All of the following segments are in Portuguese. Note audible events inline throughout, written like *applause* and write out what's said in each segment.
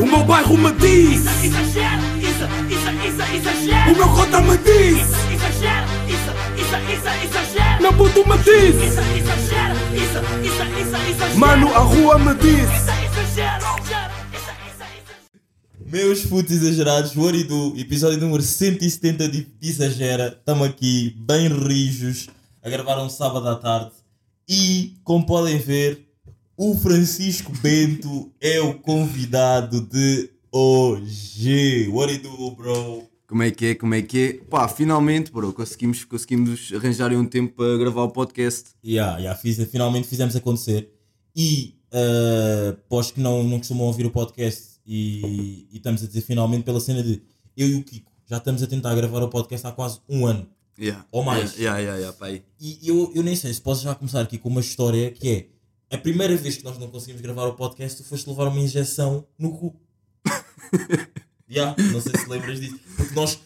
O meu bairro me diz, Exagero, isso, isso, isso, exagero. o meu cota me diz, Exagero, isso, isso, isso, exagero. meu puto me diz, Isso, exagero, isso, isso, isso, exagero. mano, a rua me diz. Isso, exagero, isso, isso. Meus putos exagerados, what do? Episódio número 170 de Exagera. Estamos aqui, bem rijos, a gravar um sábado à tarde. E, como podem ver, o Francisco Bento é o convidado de hoje. What it do, bro? Como é que é? Como é que é? Pá, finalmente, bro, conseguimos, conseguimos arranjar um tempo para gravar o podcast. Yeah, yeah, fiz, finalmente fizemos acontecer. E, uh, os que não, não costumam ouvir o podcast, e, e estamos a dizer finalmente pela cena de eu e o Kiko já estamos a tentar gravar o podcast há quase um ano. Yeah. Ou mais. Yeah, yeah, yeah, pá. E eu, eu nem sei se posso já começar aqui com uma história que é a primeira vez que nós não conseguimos gravar o podcast, tu foste levar uma injeção no cu. *laughs* yeah, não sei se lembras disso. Porque nós.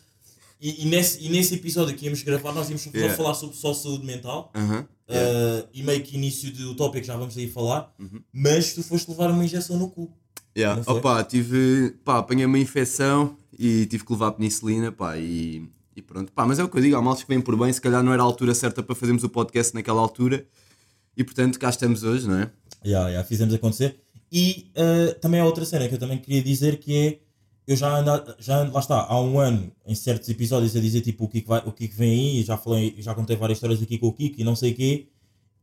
E, e nesse, e nesse episódio que íamos gravar, nós íamos Yeah. falar sobre só saúde mental. Aham. yeah. Uh, e meio que início do tópico já vamos aí falar, Uhum. mas tu foste levar uma injeção no cu. Yeah. Opa, tive, pá, apanhei uma infecção e tive que levar penicilina, pá, e, e pronto. Pá, mas é o que eu digo, há maltes que vêm por bem, se calhar não era a altura certa para fazermos o podcast naquela altura. E portanto, cá estamos hoje, não é? Já, já fizemos acontecer. E uh, também há outra cena que eu também queria dizer que é eu já ando, já ando, lá está, há um ano, em certos episódios, a dizer tipo o que, vai, o que vem aí, já falei, já contei várias histórias aqui com o Kiko e não sei o quê,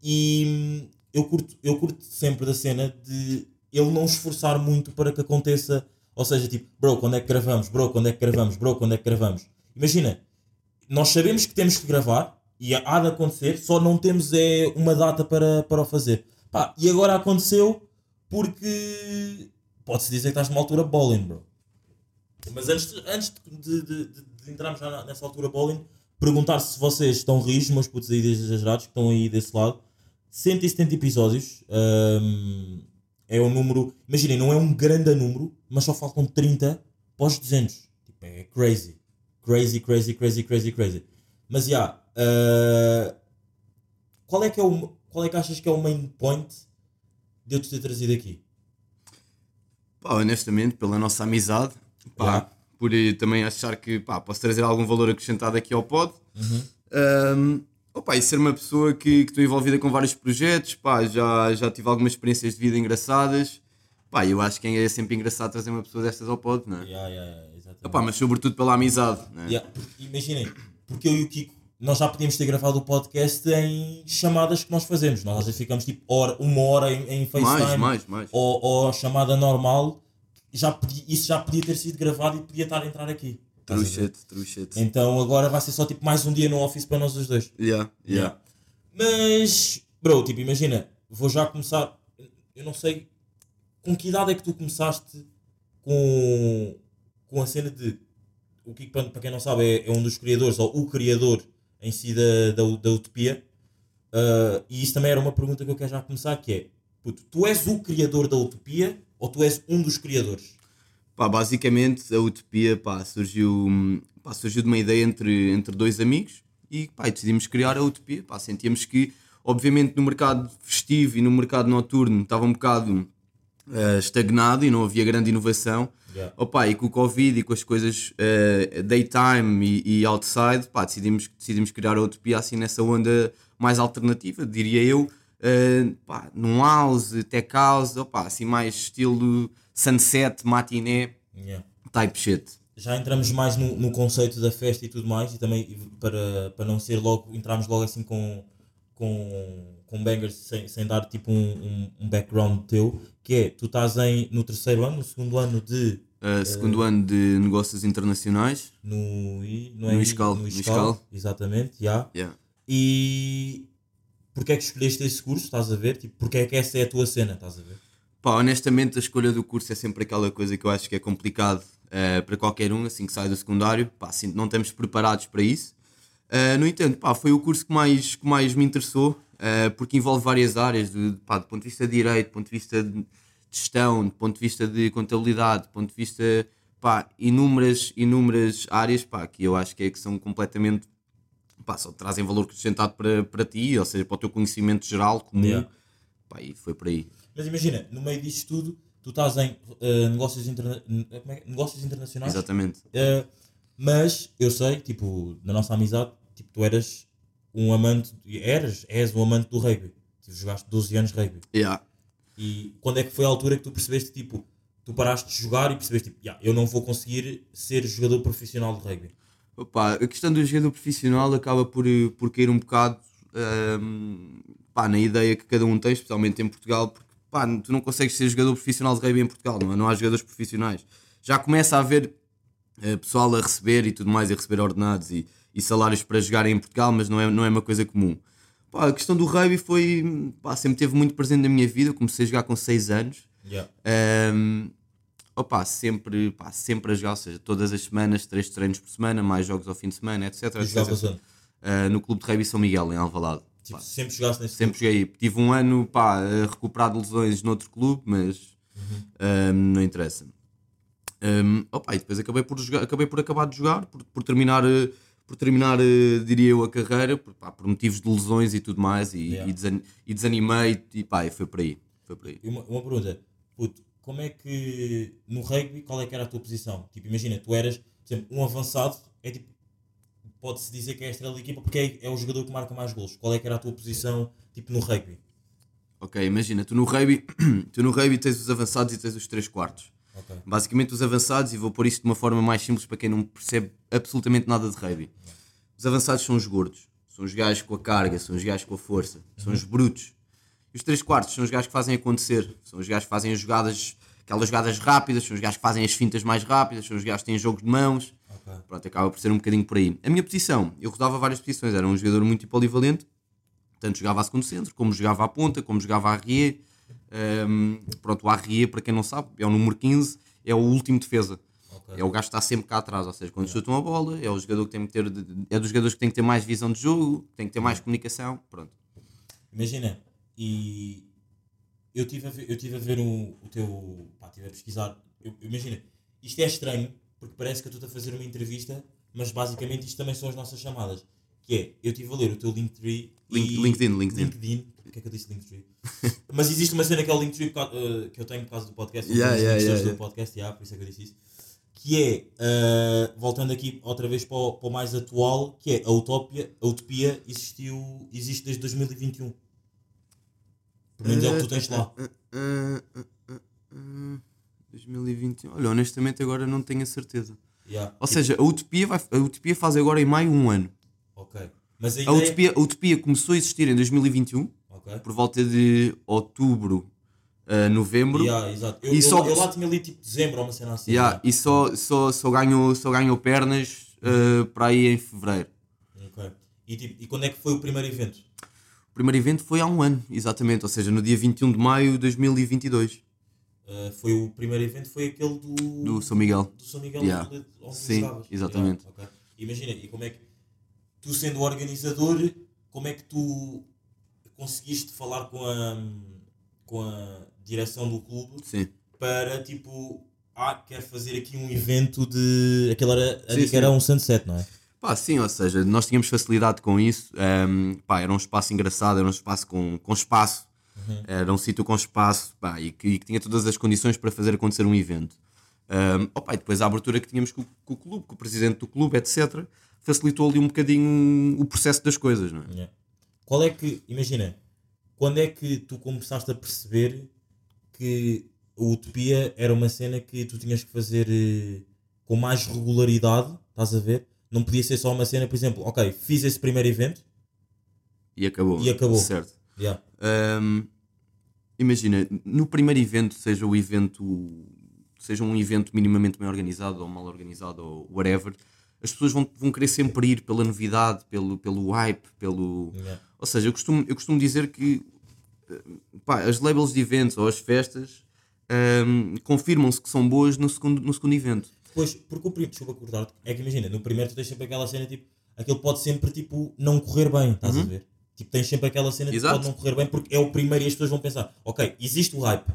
e hum, eu curto, eu curto sempre da cena de ele não esforçar muito para que aconteça, ou seja, tipo, bro, quando é que gravamos, bro, quando é que gravamos, bro, quando é que gravamos. Imagina, nós sabemos que temos que gravar e há de acontecer, só não temos é uma data para, para o fazer. Pá, e agora aconteceu porque pode-se dizer que estás numa altura bowling, bro. Mas antes, de, antes de, de, de, entrarmos já nessa altura bowling, perguntar se vocês estão rijos, meus putos aí exagerados, que estão aí desse lado. 170 episódios. hum, é um número. Imaginem, não é um grande número, mas só faltam 30 para os 200. Tipo, é crazy. Crazy, crazy, crazy, crazy, crazy. Mas já. Uh, qual, é que é o, qual é que achas que é o main point de eu te ter trazido aqui? Pá, honestamente, pela nossa amizade, pá, Yeah. por também achar que pá, posso trazer algum valor acrescentado aqui ao pod. Um, opa, e ser uma pessoa que que estou envolvida com vários projetos, pá, já, já tive algumas experiências de vida engraçadas. Pá, eu acho que é sempre engraçado trazer uma pessoa destas ao pod, não é? Yeah, yeah. Opa, mas sobretudo pela amizade, é? Porque Imaginem, porque eu e o Kiko, nós já podíamos ter gravado o podcast em chamadas que nós fazemos. Nós às vezes ficamos tipo hora, uma hora em, em FaceTime mais, mais, mais. Ou, ou chamada normal. Já podia- isso já podia ter sido gravado e podia estar a entrar aqui. True shit, true shit. Então agora vai ser só tipo mais um dia no office para nós os dois. Yeah, yeah. Mas, bro, tipo, imagina, vou já começar. Eu não sei com que idade é que tu começaste com, com a cena de. O Kiko, para para quem não sabe, é, é um dos criadores, ou o criador em si da, da, da Utopia. Ah, e isso também era uma pergunta que eu quero já começar: que é, puto, tu és o criador da Utopia ou tu és um dos criadores? Pá, basicamente a Utopia pá, surgiu, pá, surgiu de uma ideia entre, entre dois amigos e pá, decidimos criar a Utopia. Pá, sentíamos que, obviamente, no mercado festivo e no mercado noturno estava um bocado eh, estagnado e não havia grande inovação. Yeah. Opa, e com o Covid e com as coisas eh, daytime e, e outside, pá, decidimos, decidimos criar a Utopia assim nessa onda mais alternativa, diria eu, eh, pá, num house, tech house, opa, assim mais estilo sunset, matiné, Yeah. type shit. já entramos mais no, no conceito da festa e tudo mais, e também para, para não ser logo, entramos logo assim com, com, com bangers sem, sem dar tipo um, um, um background teu, que é, tu estás em, no terceiro ano, no segundo ano de, Uh, segundo ano de negócios internacionais. no, I- não é No ISCAL, no no ISCAL, ISCAL. exatamente, já. Yeah. E porque é que escolheste esse curso, estás a ver? Tipo, porque é que essa é a tua cena, estás a ver? Pá, honestamente, a escolha do curso é sempre aquela coisa que eu acho que é complicado eh, para qualquer um, assim que sai do secundário. Pá, assim, não estamos preparados para isso. Eh, no entanto, pá, foi o curso que mais, que mais me interessou, eh, porque envolve várias áreas, de, pá, do ponto de vista de direito, do ponto de vista de gestão, do ponto de vista de contabilidade, do ponto de vista, pá, inúmeras, inúmeras áreas, pá, que eu acho que, é, que são completamente, pá, só trazem valor acrescentado para, para ti, ou seja, para o teu conhecimento geral comum. Yeah. Pá, e foi por aí. Mas imagina, no meio disto tudo, tu estás em eh, negócios, interna é negócios internacionais. Exatamente. Eh, mas eu sei, tipo, na nossa amizade, tipo, tu eras um amante, eras, és um amante do rugby. Tu jogaste 12 anos rugby. Yeah. E quando é que foi a altura que tu percebeste, tipo, tu paraste de jogar e percebeste, tipo, "Ya, eu não vou conseguir ser jogador profissional de rugby. Opa, a questão do jogador profissional acaba por, por cair um bocado ahm, pá, na ideia que cada um tem, especialmente em Portugal, porque pá, tu não consegues ser jogador profissional de rugby em Portugal, não, é? não há jogadores profissionais. Já começa a haver eh, pessoal a receber e tudo mais, a receber ordenados e, e salários para jogar em Portugal, mas não é, não é uma coisa comum. Pá, a questão do rugby foi, pá, sempre teve muito presente na minha vida, eu comecei a jogar com 6 anos. Yeah. Um, opa, sempre, pá, sempre a jogar, ou seja, todas as semanas, três treinos por semana, mais jogos ao fim de semana, etc. Etc. Uh, no Clube de Rugby São Miguel, em Alvalade. Tipo, sempre jogaste nesse sempre joguei. Tive um ano pá, a recuperar de lesões noutro clube, mas um, não interessa. Um, opa, e depois acabei por, jogar, acabei por acabar de jogar, por, por terminar, eh, por terminar eh, diria eu, a carreira, por, pá, por motivos de lesões e tudo mais, e, Yeah. e, desan- e desanimei, e pá, e foi por aí. Foi por aí. Uma, uma pergunta, puto, como é que no rugby qual é que era a tua posição? Tipo, imagina, tu eras, por exemplo, um avançado, é tipo, pode-se dizer que é a estrela da equipa porque é, é o jogador que marca mais gols. Qual é que era a tua posição, tipo, no rugby? Ok, imagina, tu no rugby, *clears throat* tu no rugby tens os avançados e tens os 3 quartos. Ok. Basicamente os avançados, e vou pôr isto de uma forma mais simples para quem não percebe absolutamente nada de rugby. Os avançados são os gordos, são os gajos com a carga, são os gajos com a força, são os brutos. E os 3 quartos são os gajos que fazem acontecer, são os gajos que fazem as jogadas, aquelas jogadas rápidas, são os gajos que fazem as fintas mais rápidas, são os gajos que têm jogos de mãos. Ok. Pronto, acaba por ser um bocadinho por aí. A minha posição, eu rodava várias posições, era um jogador muito polivalente, tanto jogava a segundo centro, como jogava à ponta, como jogava a Rie. Um, pronto, o Arrie, para quem não sabe, é o número 15, é o último defesa. Ok. É o gajo que está sempre cá atrás, ou seja, quando chutam a bola, é o jogador que tem que ter, é dos jogadores que tem que ter mais visão de jogo, tem que ter mais comunicação, pronto. Imagina, e eu estive a ver, eu tive a ver um, o teu. Pá, estive a pesquisar. Eu- imagina, isto é estranho, porque parece que eu estou a fazer uma entrevista, mas basicamente isto também são as nossas chamadas. Que é, eu estive a ler o teu Linktree. Link- e- LinkedIn, LinkedIn. LinkedIn. Porque é que eu disse Linktree? *laughs* mas existe uma cena que é o Linktree eh, que eu tenho por causa do podcast. Yeah, yeah, yeah, yeah. do podcast, yeah, por isso é que eu disse isso. Que é, eh, voltando aqui outra vez para o, para o mais atual, que é a Utopia, a Utopia existiu, existe desde 2021. Pelo menos é o que tu tens lá. Ah, ah, 2021. Olha, honestamente agora não tenho a certeza. Yeah. Ou seja, a Utopia, vai, a Utopia faz agora em maio um ano. Ok. Mas a A. Utopia, a Utopia começou a existir em 2021, Ok. por volta de outubro a novembro. Yeah, exato. Eu, E eu, só- eu lá tinha ali tipo dezembro uma cena assim. Yeah, e só, só, só, ganhou, só ganhou pernas uh, para aí em fevereiro. Ok. E, tipo, e quando é que foi o primeiro evento? O primeiro evento foi há um ano, exatamente, ou seja, no dia 21 de maio de 2022, Uh, foi o primeiro evento, foi aquele do... do São Miguel. do São Miguel Yeah. onde, onde Sim, exatamente. Yeah, ok. Imagina, e como é que tu sendo organizador, como é que tu conseguiste falar com a, com a direção do clube Sim. para tipo, ah, quero fazer aqui um evento de. Aquele era, Sim, sim. era um sunset, não é? Pá, sim, ou seja, nós tínhamos facilidade com isso. ehm, pá, era um espaço engraçado, era um espaço com, com espaço, era um sítio com espaço pá, e, que, e que tinha todas as condições para fazer acontecer um evento. Ehm, opa, e depois a abertura que tínhamos com, com o clube, com o presidente do clube, etc., facilitou ali um bocadinho o processo das coisas, não é? Yeah. Qual é que, imagina, quando é que tu começaste a perceber que a Utopia era uma cena que tu tinhas que fazer eh, com mais regularidade, estás a ver? Não podia ser só uma cena, por exemplo, ok, fiz esse primeiro evento, E acabou. E acabou. Certo. yeah. Ahm, imagina, no primeiro evento, seja o evento, seja um evento minimamente bem organizado ou mal organizado ou whatever, as pessoas vão, vão querer sempre ir pela novidade, pelo, pelo hype, pelo. Yeah. Ou seja, eu costumo, eu costumo dizer que eh, pá, as labels de eventos ou as festas ahm, confirmam-se que são boas no segundo, no segundo evento. Pois, porque o primeiro, desculpa cortar é que imagina, no primeiro tu tens sempre aquela cena tipo, aquilo pode sempre tipo não correr bem, estás a ver? Tipo, tens sempre aquela cena que Uhum. Exato. pode não correr bem porque é o primeiro e as pessoas vão pensar, ok, existe o hype,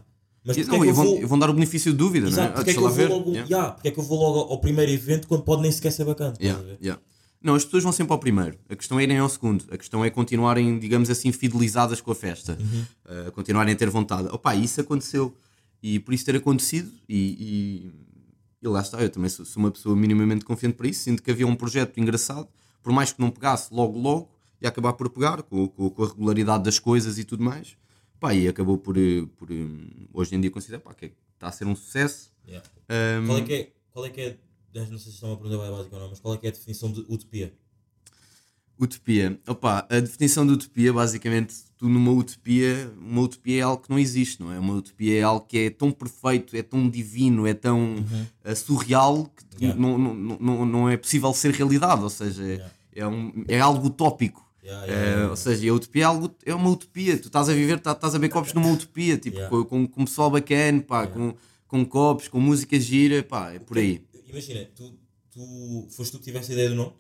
mas E, porque não, é que e eu vão, vou... e vão dar o benefício de dúvida, Exato, não é? porque é que eu vou logo, Yeah. yeah, porque é que eu vou logo ao primeiro evento quando pode nem sequer ser bacana, Yeah, yeah. Não, as pessoas vão sempre ao primeiro. A questão é irem ao segundo. A questão é continuarem, digamos assim, fidelizadas com a festa. Uhum. Uh, continuarem a ter vontade. Opa, isso aconteceu. e por isso ter acontecido e, e, e lá está, eu também sou, sou uma pessoa minimamente confiante para isso, sinto que havia um projeto engraçado, por mais que não pegasse logo logo, ia acabar por pegar com, com, com a regularidade das coisas e tudo mais, pá, e acabou por, eh, por eh, hoje em dia considerar pá, que é- está a ser um sucesso. Yeah. Ahm, Qual é que é, qual é que é, não sei se estão a perguntar bem básica ou não, mas qual é que é a definição de utopia? Utopia. Opa, a definição de utopia, basicamente, tu numa utopia, uma utopia é algo que não existe, não é? Uma utopia é algo que é tão perfeito, é tão divino, é tão eh, surreal que Yeah. não, não, não, não é possível ser realidade, ou seja, é, Yeah. é, um, é algo utópico. Yeah, Eh, yeah, yeah, yeah. Ou seja, a utopia é, algo, é uma utopia. Tu estás a viver, tá- estás a ver copos numa utopia, tipo, com, com, com pessoal bacana, pá, com, com copos, com música gira, pá, é por aí. Imagina, tu, tu foste tu que tiveste a ideia do nome?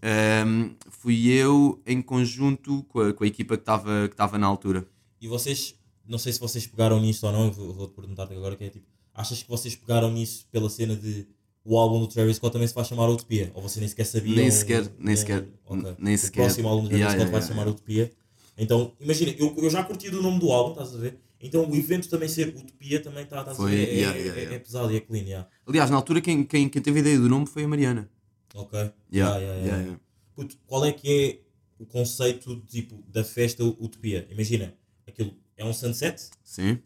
Ahm, fui eu em conjunto com a, com a equipa que estava que na altura. E vocês, não sei se vocês pegaram nisto ou não, vou- vou-te perguntar agora que é tipo, achas que vocês pegaram nisso pela cena de o álbum do Travis Scott também se vai chamar Utopia? Ou você nem sequer sabia? Nem sequer, nem sequer, ok. nem o sequer. próximo álbum do Travis Yeah, Scott yeah, vai yeah, se chamar yeah. Utopia. Então, imagina, eu, eu já curti do nome do álbum, estás a ver? Então o evento também ser Utopia também está, estás a ver? É, yeah, é- yeah, é- yeah. é pesado e é clean, yeah. Aliás, na altura quem, quem, quem teve a ideia do nome foi a Mariana. Ok. Yeah, Yeah. Puto, qual é que é o conceito tipo, da festa Utopia? Imagina, aquilo é um sunset, Sim.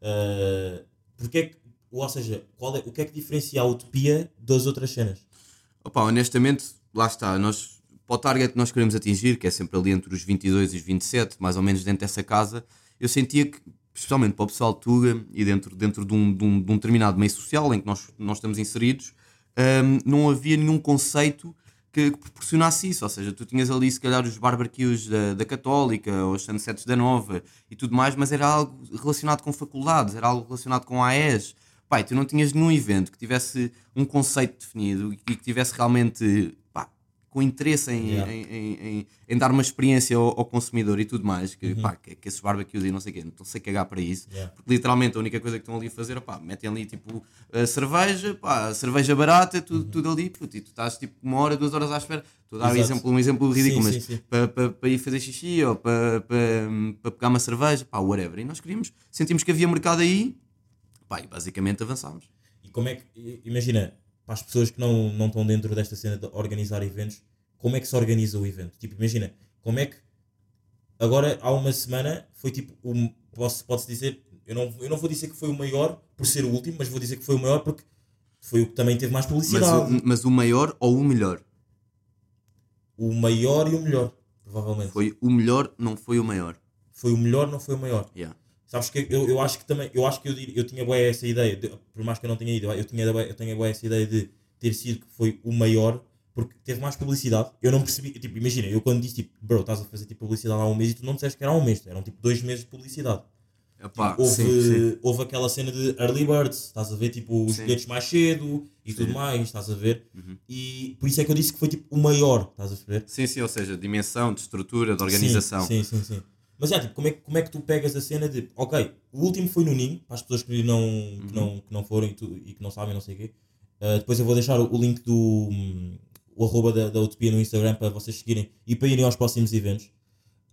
Uh, porque é que, ou seja, qual é, o que é que diferencia a Utopia das outras cenas? Opa, honestamente, lá está. Nós, para o target que nós queremos atingir, que é sempre ali entre os 22 e os 27, mais ou menos dentro dessa casa, eu sentia que, especialmente para o pessoal de Tuga e dentro, dentro de, um, de, um, de um determinado meio social em que nós, nós estamos inseridos, hum, não havia nenhum conceito que, que proporcionasse isso. Ou seja, tu tinhas ali, se calhar, os barbecues da, da Católica, ou os sunsets da Nova e tudo mais, mas era algo relacionado com faculdades, era algo relacionado com AES. Pai, tu não tinhas nenhum evento que tivesse um conceito definido e que tivesse realmente pá, com interesse em, Yeah. em, em, em- dar uma experiência ao, ao consumidor e tudo mais, que, Uhum. pá, que, que esses barbecues e não sei o quê, não sei cagar para isso, Yeah. porque literalmente a única coisa que estão ali a fazer, pá, metem ali tipo a cerveja, pá, cerveja barata, tudo, tudo ali, puto, e tu estás tipo uma hora, duas horas à espera. Estou a dar um Uhum. Exemplo, um exemplo ridículo, Sim, mas sim, sim. para pa, pa ir fazer xixi ou para pa, pa pegar uma cerveja, pá, whatever. E nós queríamos, sentimos que havia mercado aí, pá, basicamente avançámos. E como é que, imagina, para as pessoas que não, não estão dentro desta cena de organizar eventos, como é que se organiza o evento? Tipo, imagina, como é que agora há uma semana foi tipo, um, posso, pode-se dizer, eu não, eu não vou dizer que foi o maior por ser o último, mas vou dizer que foi o maior porque foi o que também teve mais Mas publicidade. o, mas o maior ou o melhor? O maior e o melhor, provavelmente. Foi, Foi o melhor, não foi o maior. o melhor, não foi o maior. Yeah. Sabes que eu, eu acho que também, eu acho que eu, eu tinha bué essa ideia, de- por mais que eu não tenha ido, eu tinha eu tenho bué essa ideia de ter sido que foi o maior, porque teve mais publicidade. Eu não percebi, tipo, imagina, eu quando disse tipo, bro, estás a fazer tipo publicidade há um mês e tu não disseste que era há um mês, eram tipo dois meses de publicidade. Epá, houve, sim, sim. houve aquela cena de early birds, estás a ver, tipo, os Sim. bilhetes mais cedo e tudo mais, estás a ver? Uhum. E por isso é que eu disse que foi tipo o maior, estás a perceber? Sim, sim, ou seja, dimensão, de estrutura, de organização. Sim, sim, sim. Mas é, tipo, como é, que- como é que tu pegas a cena de, ok, o último foi no Ninho, para as pessoas que não, Uhum. que não, que não foram e, tu- e que não sabem, não sei o quê. Uh, depois eu vou deixar o, o link do hum, o arroba da, da Utopia no Instagram para vocês seguirem e para irem aos próximos eventos.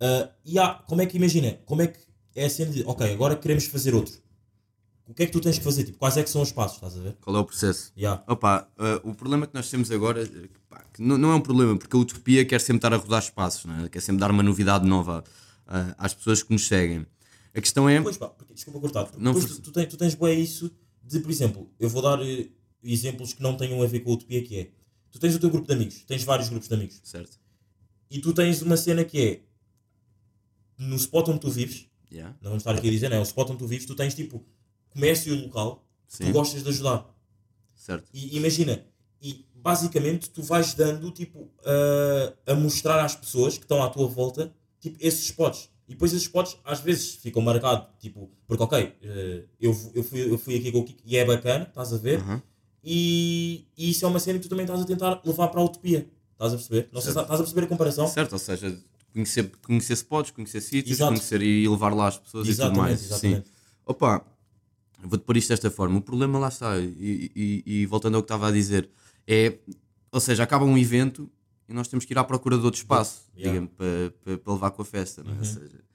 Uh, e há, como é que imagina, como é que é a cena de, ok, agora queremos fazer outro. O que é que tu tens que fazer? Tipo, quais é que são os passos, estás a ver? Qual é o processo? Yeah. Opa, eh, o problema que nós temos agora pá, não, não é um problema, porque a utopia quer sempre estar a rodar espaços, não é? quer sempre dar uma novidade nova ah, às pessoas que nos seguem. A questão é. Pois pá, porque, desculpa cortar. Não, força. tu, tu, tens, tu tens bem isso de, por exemplo, eu vou dar eh, exemplos que não tenham a ver com a utopia, que é, tu tens o teu grupo de amigos, tens vários grupos de amigos, Certo. e tu tens uma cena que é, no spot onde tu vives, Yeah. não vamos estar aqui a dizer, não é, o spot onde tu vives, tu tens tipo, comércio local, que Sim. tu gostas de ajudar. Certo. E imagina, e basicamente tu vais dando, tipo, a, a mostrar às pessoas que estão à tua volta, tipo, esses spots. E depois esses spots às vezes ficam marcados, tipo, porque ok, eh, eu, eu, fui, eu fui aqui com o Kiko e é bacana, estás a ver? Uhum. E, e isso é uma cena que tu também estás a tentar levar para a utopia. Estás a perceber? Não sei estás a perceber a comparação? Certo, ou seja, conhecer, conhecer spots, conhecer sítios, Exato. conhecer e levar lá as pessoas e tudo Exatamente, mais. exatamente. Sim. Opa, vou-te pôr isto desta forma. O problema lá está, e, e- e voltando ao que estava a dizer, é, ou seja, acaba um evento e nós temos que ir à procura de outro espaço, Yeah. Uhum. digamos, para, para, para levar com a festa. não é? Ou seja,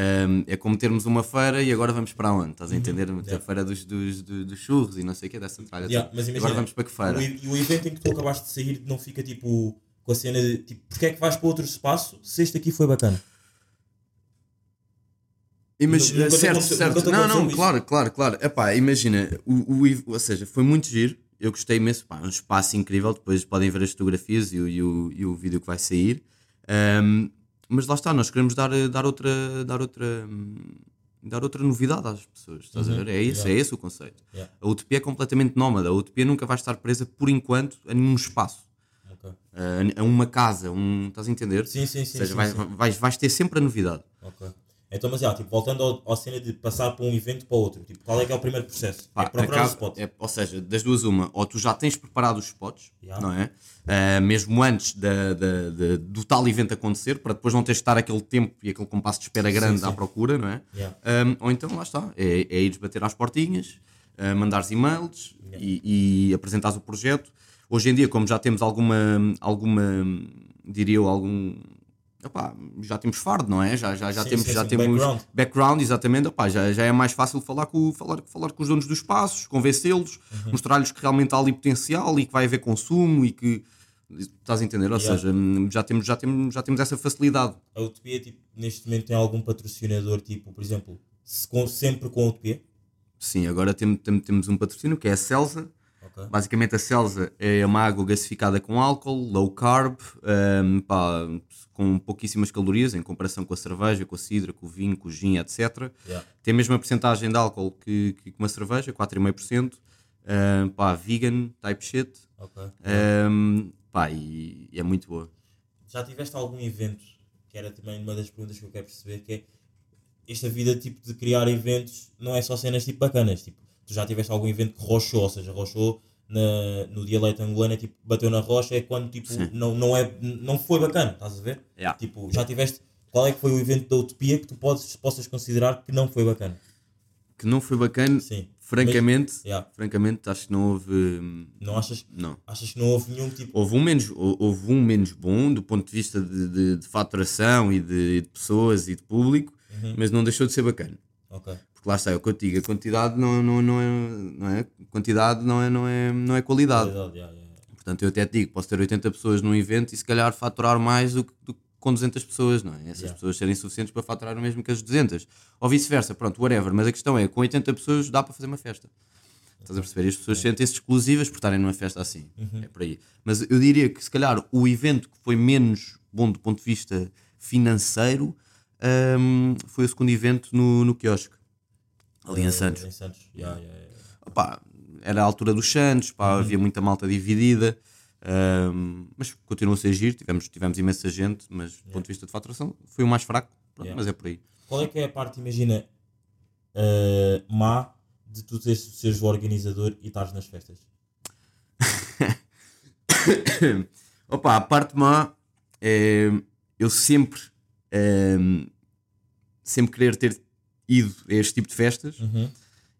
Um, é como termos uma feira e agora vamos para onde? Estás a entender? A Uhum. Yeah. feira dos, dos, dos, dos churros e não sei o que, dessa tralha. Yeah, mas imagina, agora vamos para que feira? O, e o evento em que tu acabaste de sair não fica tipo com a cena de tipo, porque é que vais para outro espaço se este aqui foi bacana? Imagina, certo, certo. Não, não, claro, claro, claro. Epá, imagina, o, o, ou seja, foi muito giro. Eu gostei imenso. Pá, um espaço incrível. Depois podem ver as fotografias e o, e o, e o vídeo que vai sair. Ahm, mas lá está, nós queremos dar, dar outra. Dar outra Dar outra novidade às pessoas, estás a ver? É esse, yeah. é esse o conceito. Yeah. A utopia é completamente nómada. A utopia nunca vai estar presa por enquanto a nenhum espaço, Ok. a, a uma casa, um, estás a entender? Sim, sim, sim. Ou seja, sim, vais, sim. vais, vais ter sempre a novidade. Ok. Então, mas já, tipo, voltando ao, à cena de passar para um evento para outro, tipo, qual é que é o primeiro processo? Pá, é procurar acaba- spot. é- ou seja, das duas uma, ou tu já tens preparado os spots, Yeah. não é? Ah, mesmo antes da, da- da- do tal evento acontecer, para depois não teres de estar aquele tempo e aquele compasso de espera grande sim. à procura, não é? Yeah. Ah, ou então lá está, é, é ires bater às portinhas, ah, mandares e-mails e, e apresentares o projeto. Hoje em dia, como já temos alguma, alguma diria eu, algum. Epá, já temos fardo, não é? Já, já, já Sim, temos, sim, já sim, temos background. background, exatamente. Epá, já, já é mais fácil falar com, falar, falar com os donos dos espaços, convencê-los, Uhum. mostrar-lhes que realmente há ali potencial e que vai haver consumo e que. Estás a entender? Ou Yeah. seja, já temos, já, temos, já temos essa facilidade. A Utopia, tipo, neste momento tem algum patrocinador, tipo, por exemplo, se com- sempre com a Utopia? Sim, agora tem, tem- temos um patrocínio que é a Celsa. Basicamente, a Celsa é uma água gasificada com álcool, low carb, hum, pá, com pouquíssimas calorias em comparação com a cerveja, com a cidra, com o vinho, com o gin, etc. Yeah. Tem a mesma porcentagem de álcool que, que uma cerveja, 4,5%. hum, pá, vegan, type shit. Ok. hum, pá, e, e é muito boa. Já tiveste algum evento, que era também uma das perguntas que eu quero perceber, que é esta vida tipo de criar eventos não é só cenas tipo bacanas, tipo, tu já tiveste algum evento que rochou, ou seja, rochou na, no dialeto angolano, é tipo, bateu na rocha, é quando tipo, Sim. não, não, é, não foi bacana, estás a ver? Yeah. Tipo, já tiveste, qual é que foi o evento da Utopia que tu podes, possas considerar que não foi bacana? Que não foi bacana, Sim. francamente, Yeah. francamente, acho que não houve. Não achas, Não. achas que não houve nenhum tipo... Houve um menos, hou- houve um menos bom do ponto de vista de, de, de faturação e de, de pessoas e de público, Uhum. mas não deixou de ser bacana. Ok. Lá está, é o que eu digo, a quantidade não, não, não, é, não é quantidade não é, não é, não é qualidade. Qualidade, yeah, yeah, yeah. Portanto, eu até te digo, posso ter 80 pessoas num evento e se calhar faturar mais do que, do com 200 pessoas, não é? Essas Yeah. pessoas serem suficientes para faturar o mesmo que as 200. Ou vice-versa, pronto, whatever. Mas a questão é, com 80 pessoas dá para fazer uma festa. Estás a perceber? E as pessoas sentem-se exclusivas por estarem numa festa assim. Uhum. É por aí. Mas eu diria que se calhar o evento que foi menos bom do ponto de vista financeiro hum, foi o segundo evento no, no quiosque. Ali em Santos. Em Santos, yeah, yeah, yeah. Opá, era a altura dos Santos, pá, Uhum. havia muita malta dividida, ahm, mas continua a ser giro, tivemos, tivemos imensa gente, mas do ponto de vista de faturação foi o mais fraco, pronto, mas é por aí. Qual é que é a parte, imagina, eh, má de tu teres, seres o organizador e estares nas festas? *coughs* Opa, a parte má é eu sempre, ahm, sempre querer ter ido a este tipo de festas Uhum.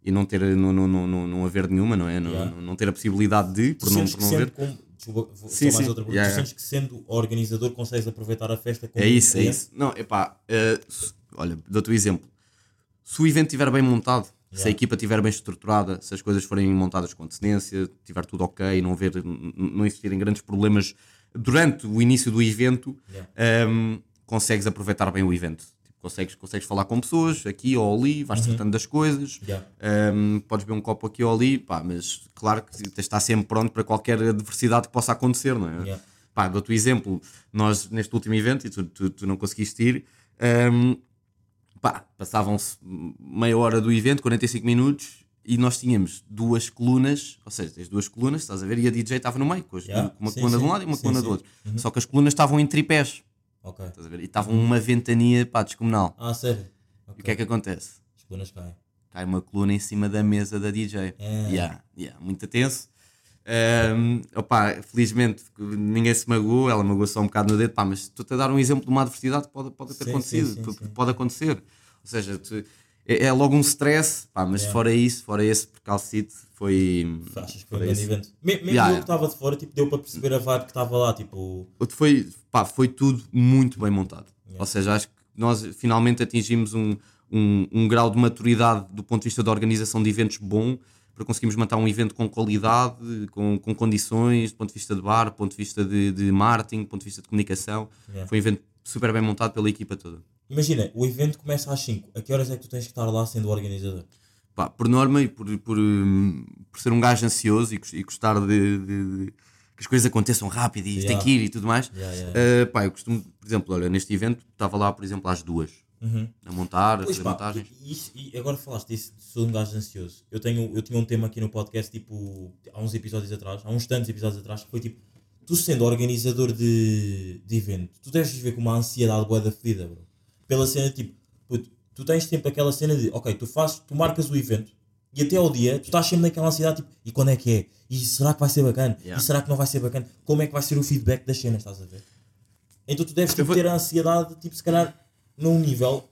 e não ter, não, não, não, não, não haver nenhuma, não é? Yeah. não, não ter a possibilidade de, por não, por não haver. como, desculpa, vou Sim, sim. outra pergunta, Yeah, tu sentes que sendo organizador consegues aproveitar a festa como É isso, é isso. Não, epá, se- olha, dou-te o exemplo. Se o evento estiver bem montado, se a Yeah. equipa estiver bem estruturada, se as coisas forem montadas com antecedência, tiver tudo ok, não, haver, não existirem grandes problemas durante o início do evento, Yeah. ehm, consegues aproveitar bem o evento. Consegues, consegues falar com pessoas aqui ou ali, vais tratando das coisas, Yeah. ehm, podes beber um copo aqui ou ali, pá, mas claro que tens de estar sempre pronto para qualquer adversidade que possa acontecer, não é? Yeah. Pá, dou-te o exemplo, nós neste último evento, e tu, tu, tu não conseguiste ir, hum, pá, passavam-se meia hora do evento, 45 minutos, e nós tínhamos duas colunas, ou seja, tens duas colunas, estás a ver, e a DJ estava no meio, com, as- Yeah, com uma sim, coluna de sim. um lado e uma Sim, coluna do outro. Só que as colunas estavam em tripés, Ok. estás a ver, e estavam uma ventania, pá, descomunal. Ah, sério? E Ok. o que é que acontece? As colunas caem. cai uma coluna em cima da mesa da DJ. É. Yeah, yeah, muito tenso. Um, opá, felizmente ninguém se magoou, ela magoou só um bocado no dedo, pá, mas estou-te a dar um exemplo de uma adversidade que pode, pode ter Sim, acontecido, sim, sim. pode acontecer. Ou seja, tu- é, é logo um stress, pá, mas Yeah. fora isso, fora esse percalcite, foi. Achas que foi um grande esse. evento? Me- Mesmo Yeah, eu que estava de fora, tipo, deu para perceber a vibe que estava lá, tipo... Foi, pá, foi tudo muito bem montado. Yeah. Ou seja, acho que nós finalmente atingimos um, um, um grau de maturidade do ponto de vista da organização de eventos bom para conseguirmos montar um evento com qualidade, com, com condições, do ponto de vista de bar, do ponto de vista de, de marketing, do ponto de vista de comunicação. Yeah. Foi um evento super bem montado pela equipa toda. Imagina, o evento começa às 5. A que horas é que tu tens que estar lá sendo o organizador? Pá, por norma e por, por, hum, por ser um gajo ansioso e, e gostar de, de- de- que as coisas aconteçam rápido e isto tem Yeah. que ir e tudo mais, Yeah, yeah, eh, pá, eu costumo, por exemplo, olha, neste evento estava lá, por exemplo, às duas Uhum. a montar, a Pois fazer pá, montagens. e, isso- e agora falaste disso, sou um gajo ansioso. Eu, tenho, eu tinha um tema aqui no podcast, tipo, há uns episódios atrás, há uns tantos episódios atrás, que foi tipo, tu sendo organizador de, de evento, tu deves viver com uma ansiedade boa da fedida, bro. Pela cena, tipo, puto, tu tens sempre aquela cena de, ok, tu fazes, tu marcas o evento, e até ao dia, tu estás sempre naquela ansiedade, tipo, e quando é que é? E será que vai ser bacana? Yeah. E será que não vai ser bacana? Como é que vai ser o feedback das cenas, estás a ver? Então tu deves tipo, vou- ter a ansiedade, tipo, se calhar, num nível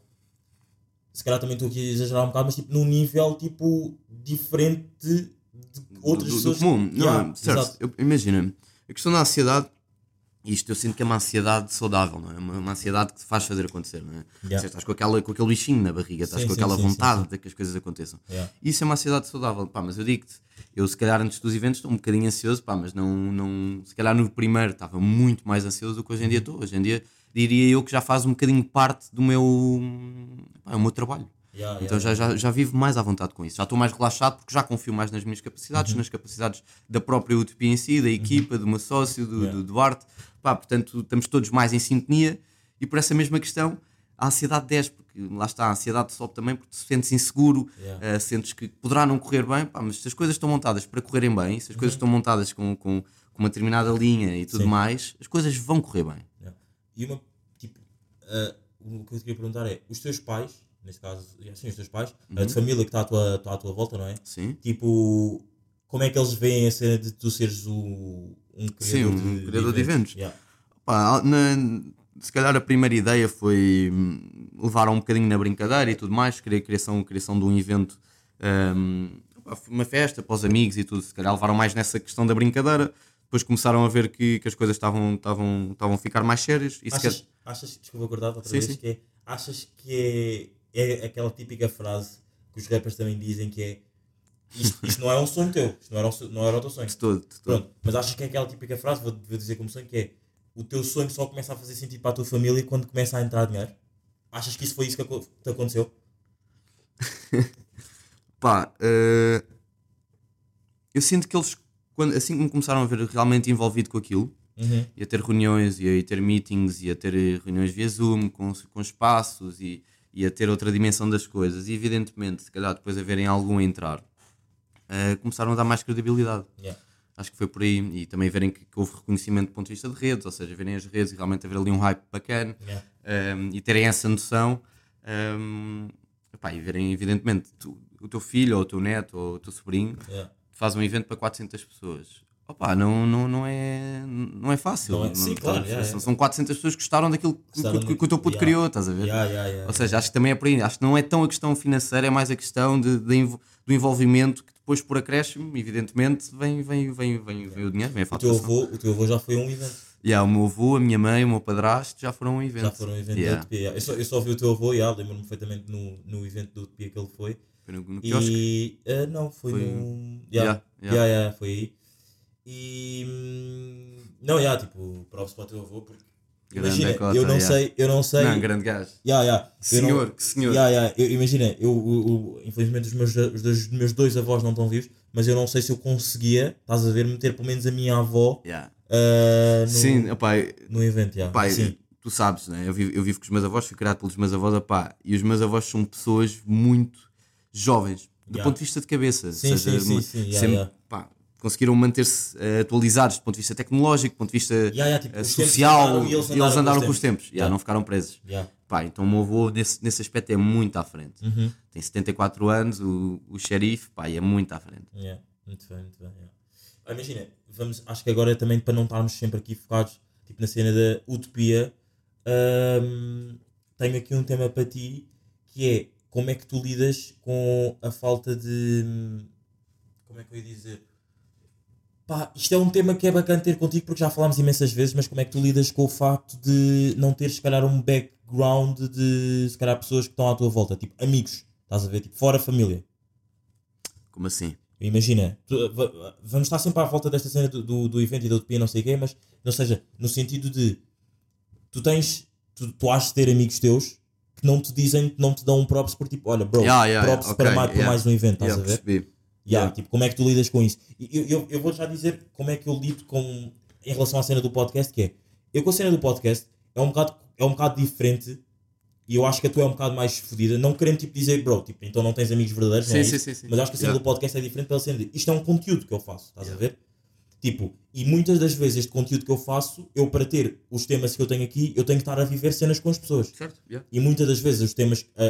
se calhar também estou aqui a exagerar um bocado, mas tipo num nível tipo diferente de outras do, do pessoas. comum. Não, Yeah, certo. Imagina, a questão da ansiedade, isto eu sinto que é uma ansiedade saudável, não é? Uma, uma ansiedade que te faz fazer acontecer, não é? Yeah. Estás com, aquela, com aquele bichinho na barriga, estás Sim, com sim, aquela sim, vontade de que as coisas aconteçam. Yeah. Isso é uma ansiedade saudável, pá, mas eu digo-te, eu se calhar antes dos eventos estou um bocadinho ansioso, pá, mas não, não, se calhar no primeiro estava muito mais ansioso do que hoje em dia estou. Hoje em dia diria eu que já faz um bocadinho parte do meu, pá, é o meu trabalho. Yeah, Então já, já, já vivo mais à vontade com isso. Já estou mais relaxado porque já confio mais nas minhas capacidades, Uhum. nas capacidades da própria Utopia em si, da equipa, do meu sócio, do, do Duarte. Pá, portanto, estamos todos mais em sintonia e por essa mesma questão a ansiedade desce, porque lá está, a ansiedade sobe também porque te sentes inseguro, Yeah. eh, sentes que poderá não correr bem, pá, mas se as coisas estão montadas para correrem bem, se as coisas estão montadas com, com, com uma determinada linha e tudo Uhum. Sim. mais, as coisas vão correr bem. Yeah. E uma, tipo, ah, o que eu te queria perguntar é, os teus pais, neste caso, assim, os teus pais, a Uhum. de família que está à tua, está à tua volta, não é? Sim. Tipo, como é que eles veem a cena de tu seres o, um criador, Sim, um de, criador de eventos. Yeah. Pá, na- se calhar a primeira ideia foi hum, levar um bocadinho na brincadeira e tudo mais, a criação, criação de um evento, pá, uma festa para os amigos e tudo. Se calhar levaram mais nessa questão da brincadeira, depois começaram a ver que, que as coisas estavam, estavam, estavam a ficar mais sérias. E Achas, calhar- achas, desculpa acordar outra Sim, vez, sim. que é, achas que é, é aquela típica frase que os rappers também dizem que é isto, isto não é um sonho teu, isto não era, um não era o teu sonho. de todo, de todo. Pronto, mas achas que é aquela típica frase, vou, vou dizer como sonho, que é o teu sonho só começa a fazer sentido para a tua família quando começa a entrar dinheiro? Achas que isso foi isso que te aconteceu? *laughs* Pá, eh, eu sinto que eles, quando, assim que me começaram a ver realmente envolvido com aquilo, Uhum. e a ter reuniões e a ter meetings e a ter eh, reuniões via Zoom com, com espaços e, e a ter outra dimensão das coisas e evidentemente se calhar depois a verem algum entrar eh, começaram a dar mais credibilidade Yeah. acho que foi por aí e também verem que, que houve reconhecimento do ponto de vista de redes ou seja, verem as redes e realmente haver ali um hype bacana Yeah. um, e terem essa noção um, epá, e verem evidentemente tu- o teu filho ou o teu neto ou o teu sobrinho Yeah. faz um evento para 400 pessoas. Opa, não, não, não, é, não é fácil. Não é- sim, Não- claro, são, yeah, são- yeah. são 400 pessoas que gostaram daquilo que, que- que o teu puto yeah. criou, estás a ver? Yeah. Ou seja, acho que também é por aí. Acho que não é tão a questão financeira, é mais a questão de, de do envolvimento que depois, por acréscimo, evidentemente, vem, vem, vem, vem, vem o dinheiro, vem a o, teu faturação. avô, o teu avô já foi a um evento. Yeah, o meu avô, a minha mãe, o meu padrasto já foram a um evento. Já foram a um evento Yeah. da Utopia. yeah. Eu, só, eu só vi o teu avô, yeah, lembro-me perfeitamente no, no evento da Utopia que ele foi. Foi no, no. E ah, não, foi, Foi- no. Yeah, Yeah, yeah. foi aí. E hum, não, yeah, tipo, props para o teu avô, porque imagina, eu não yeah. sei, eu não sei. Não, grande gajo. Yeah, yeah, eu não- Senhor, que senhor. Yeah, yeah, eu- imagina, eu, eu- eu- infelizmente os meus, os dois, meus dois avós não estão vivos, mas eu não sei se eu conseguia, estás a ver, meter pelo menos a minha avó Yeah. ah, no, Sim, opá, no evento. Yeah. Pai, Sim. tu sabes, né? eu, vivo, eu vivo com os meus avós, fui criado pelos meus avós, opá, e os meus avós são pessoas muito jovens, do Yeah. ponto de vista de cabeça. Sim, seja, sim, sim, sim, sempre, conseguiram manter-se eh, atualizados do ponto de vista tecnológico, do ponto de vista Yeah, yeah, tipo, tempos social, andaram e eles eles andaram, andaram com os tempos, yeah, Yeah. não ficaram presos. Pá, então o meu avô nesse, nesse aspecto é muito à frente. Uhum. Tem 74 anos, o, o xerife, pá, é muito à frente. Muito bem, muito bem. Ah, imagina, vamos, acho que agora também para não estarmos sempre aqui focados tipo, na cena da utopia, tenho aqui um tema para ti que é como é que tu lidas com a falta de. Como é que eu ia dizer? Pá, isto é um tema que é bacana ter contigo porque já falámos imensas vezes, mas como é que tu lidas com o facto de não teres, se calhar, um back, background de se calhar pessoas que estão à tua volta, tipo amigos, estás a ver? Tipo, fora família. Como assim? Imagina, tu- va- vamos estar sempre à volta desta cena do, do, do evento e da utopia, não sei o quê, mas não seja, no sentido de tu tens, tu, tu has de ter amigos teus que não te dizem, que não te dão um props por tipo, olha, bro, Yeah, yeah, props yeah, para ok, mais, por yeah. mais um evento, estás a ver? percebi. Yeah, Yeah. Tipo, como é que tu lidas com isso? Eu, eu, eu vou já dizer como é que eu lido com, em relação à cena do podcast, que é, eu com a cena do podcast é um bocado, é um bocado diferente e eu acho que a tua é um bocado mais fodida, não querendo tipo dizer, bro, tipo, então não tens amigos verdadeiros, não Sim, é sim, sim, sim. Mas acho que a cena Yeah. do podcast é diferente pela cena de, isto é um conteúdo que eu faço, estás a ver? Tipo, e muitas das vezes este conteúdo que eu faço, eu para ter os temas que eu tenho aqui, eu tenho que estar a viver cenas com as pessoas. Certo? Yeah. E muitas das vezes os temas, a-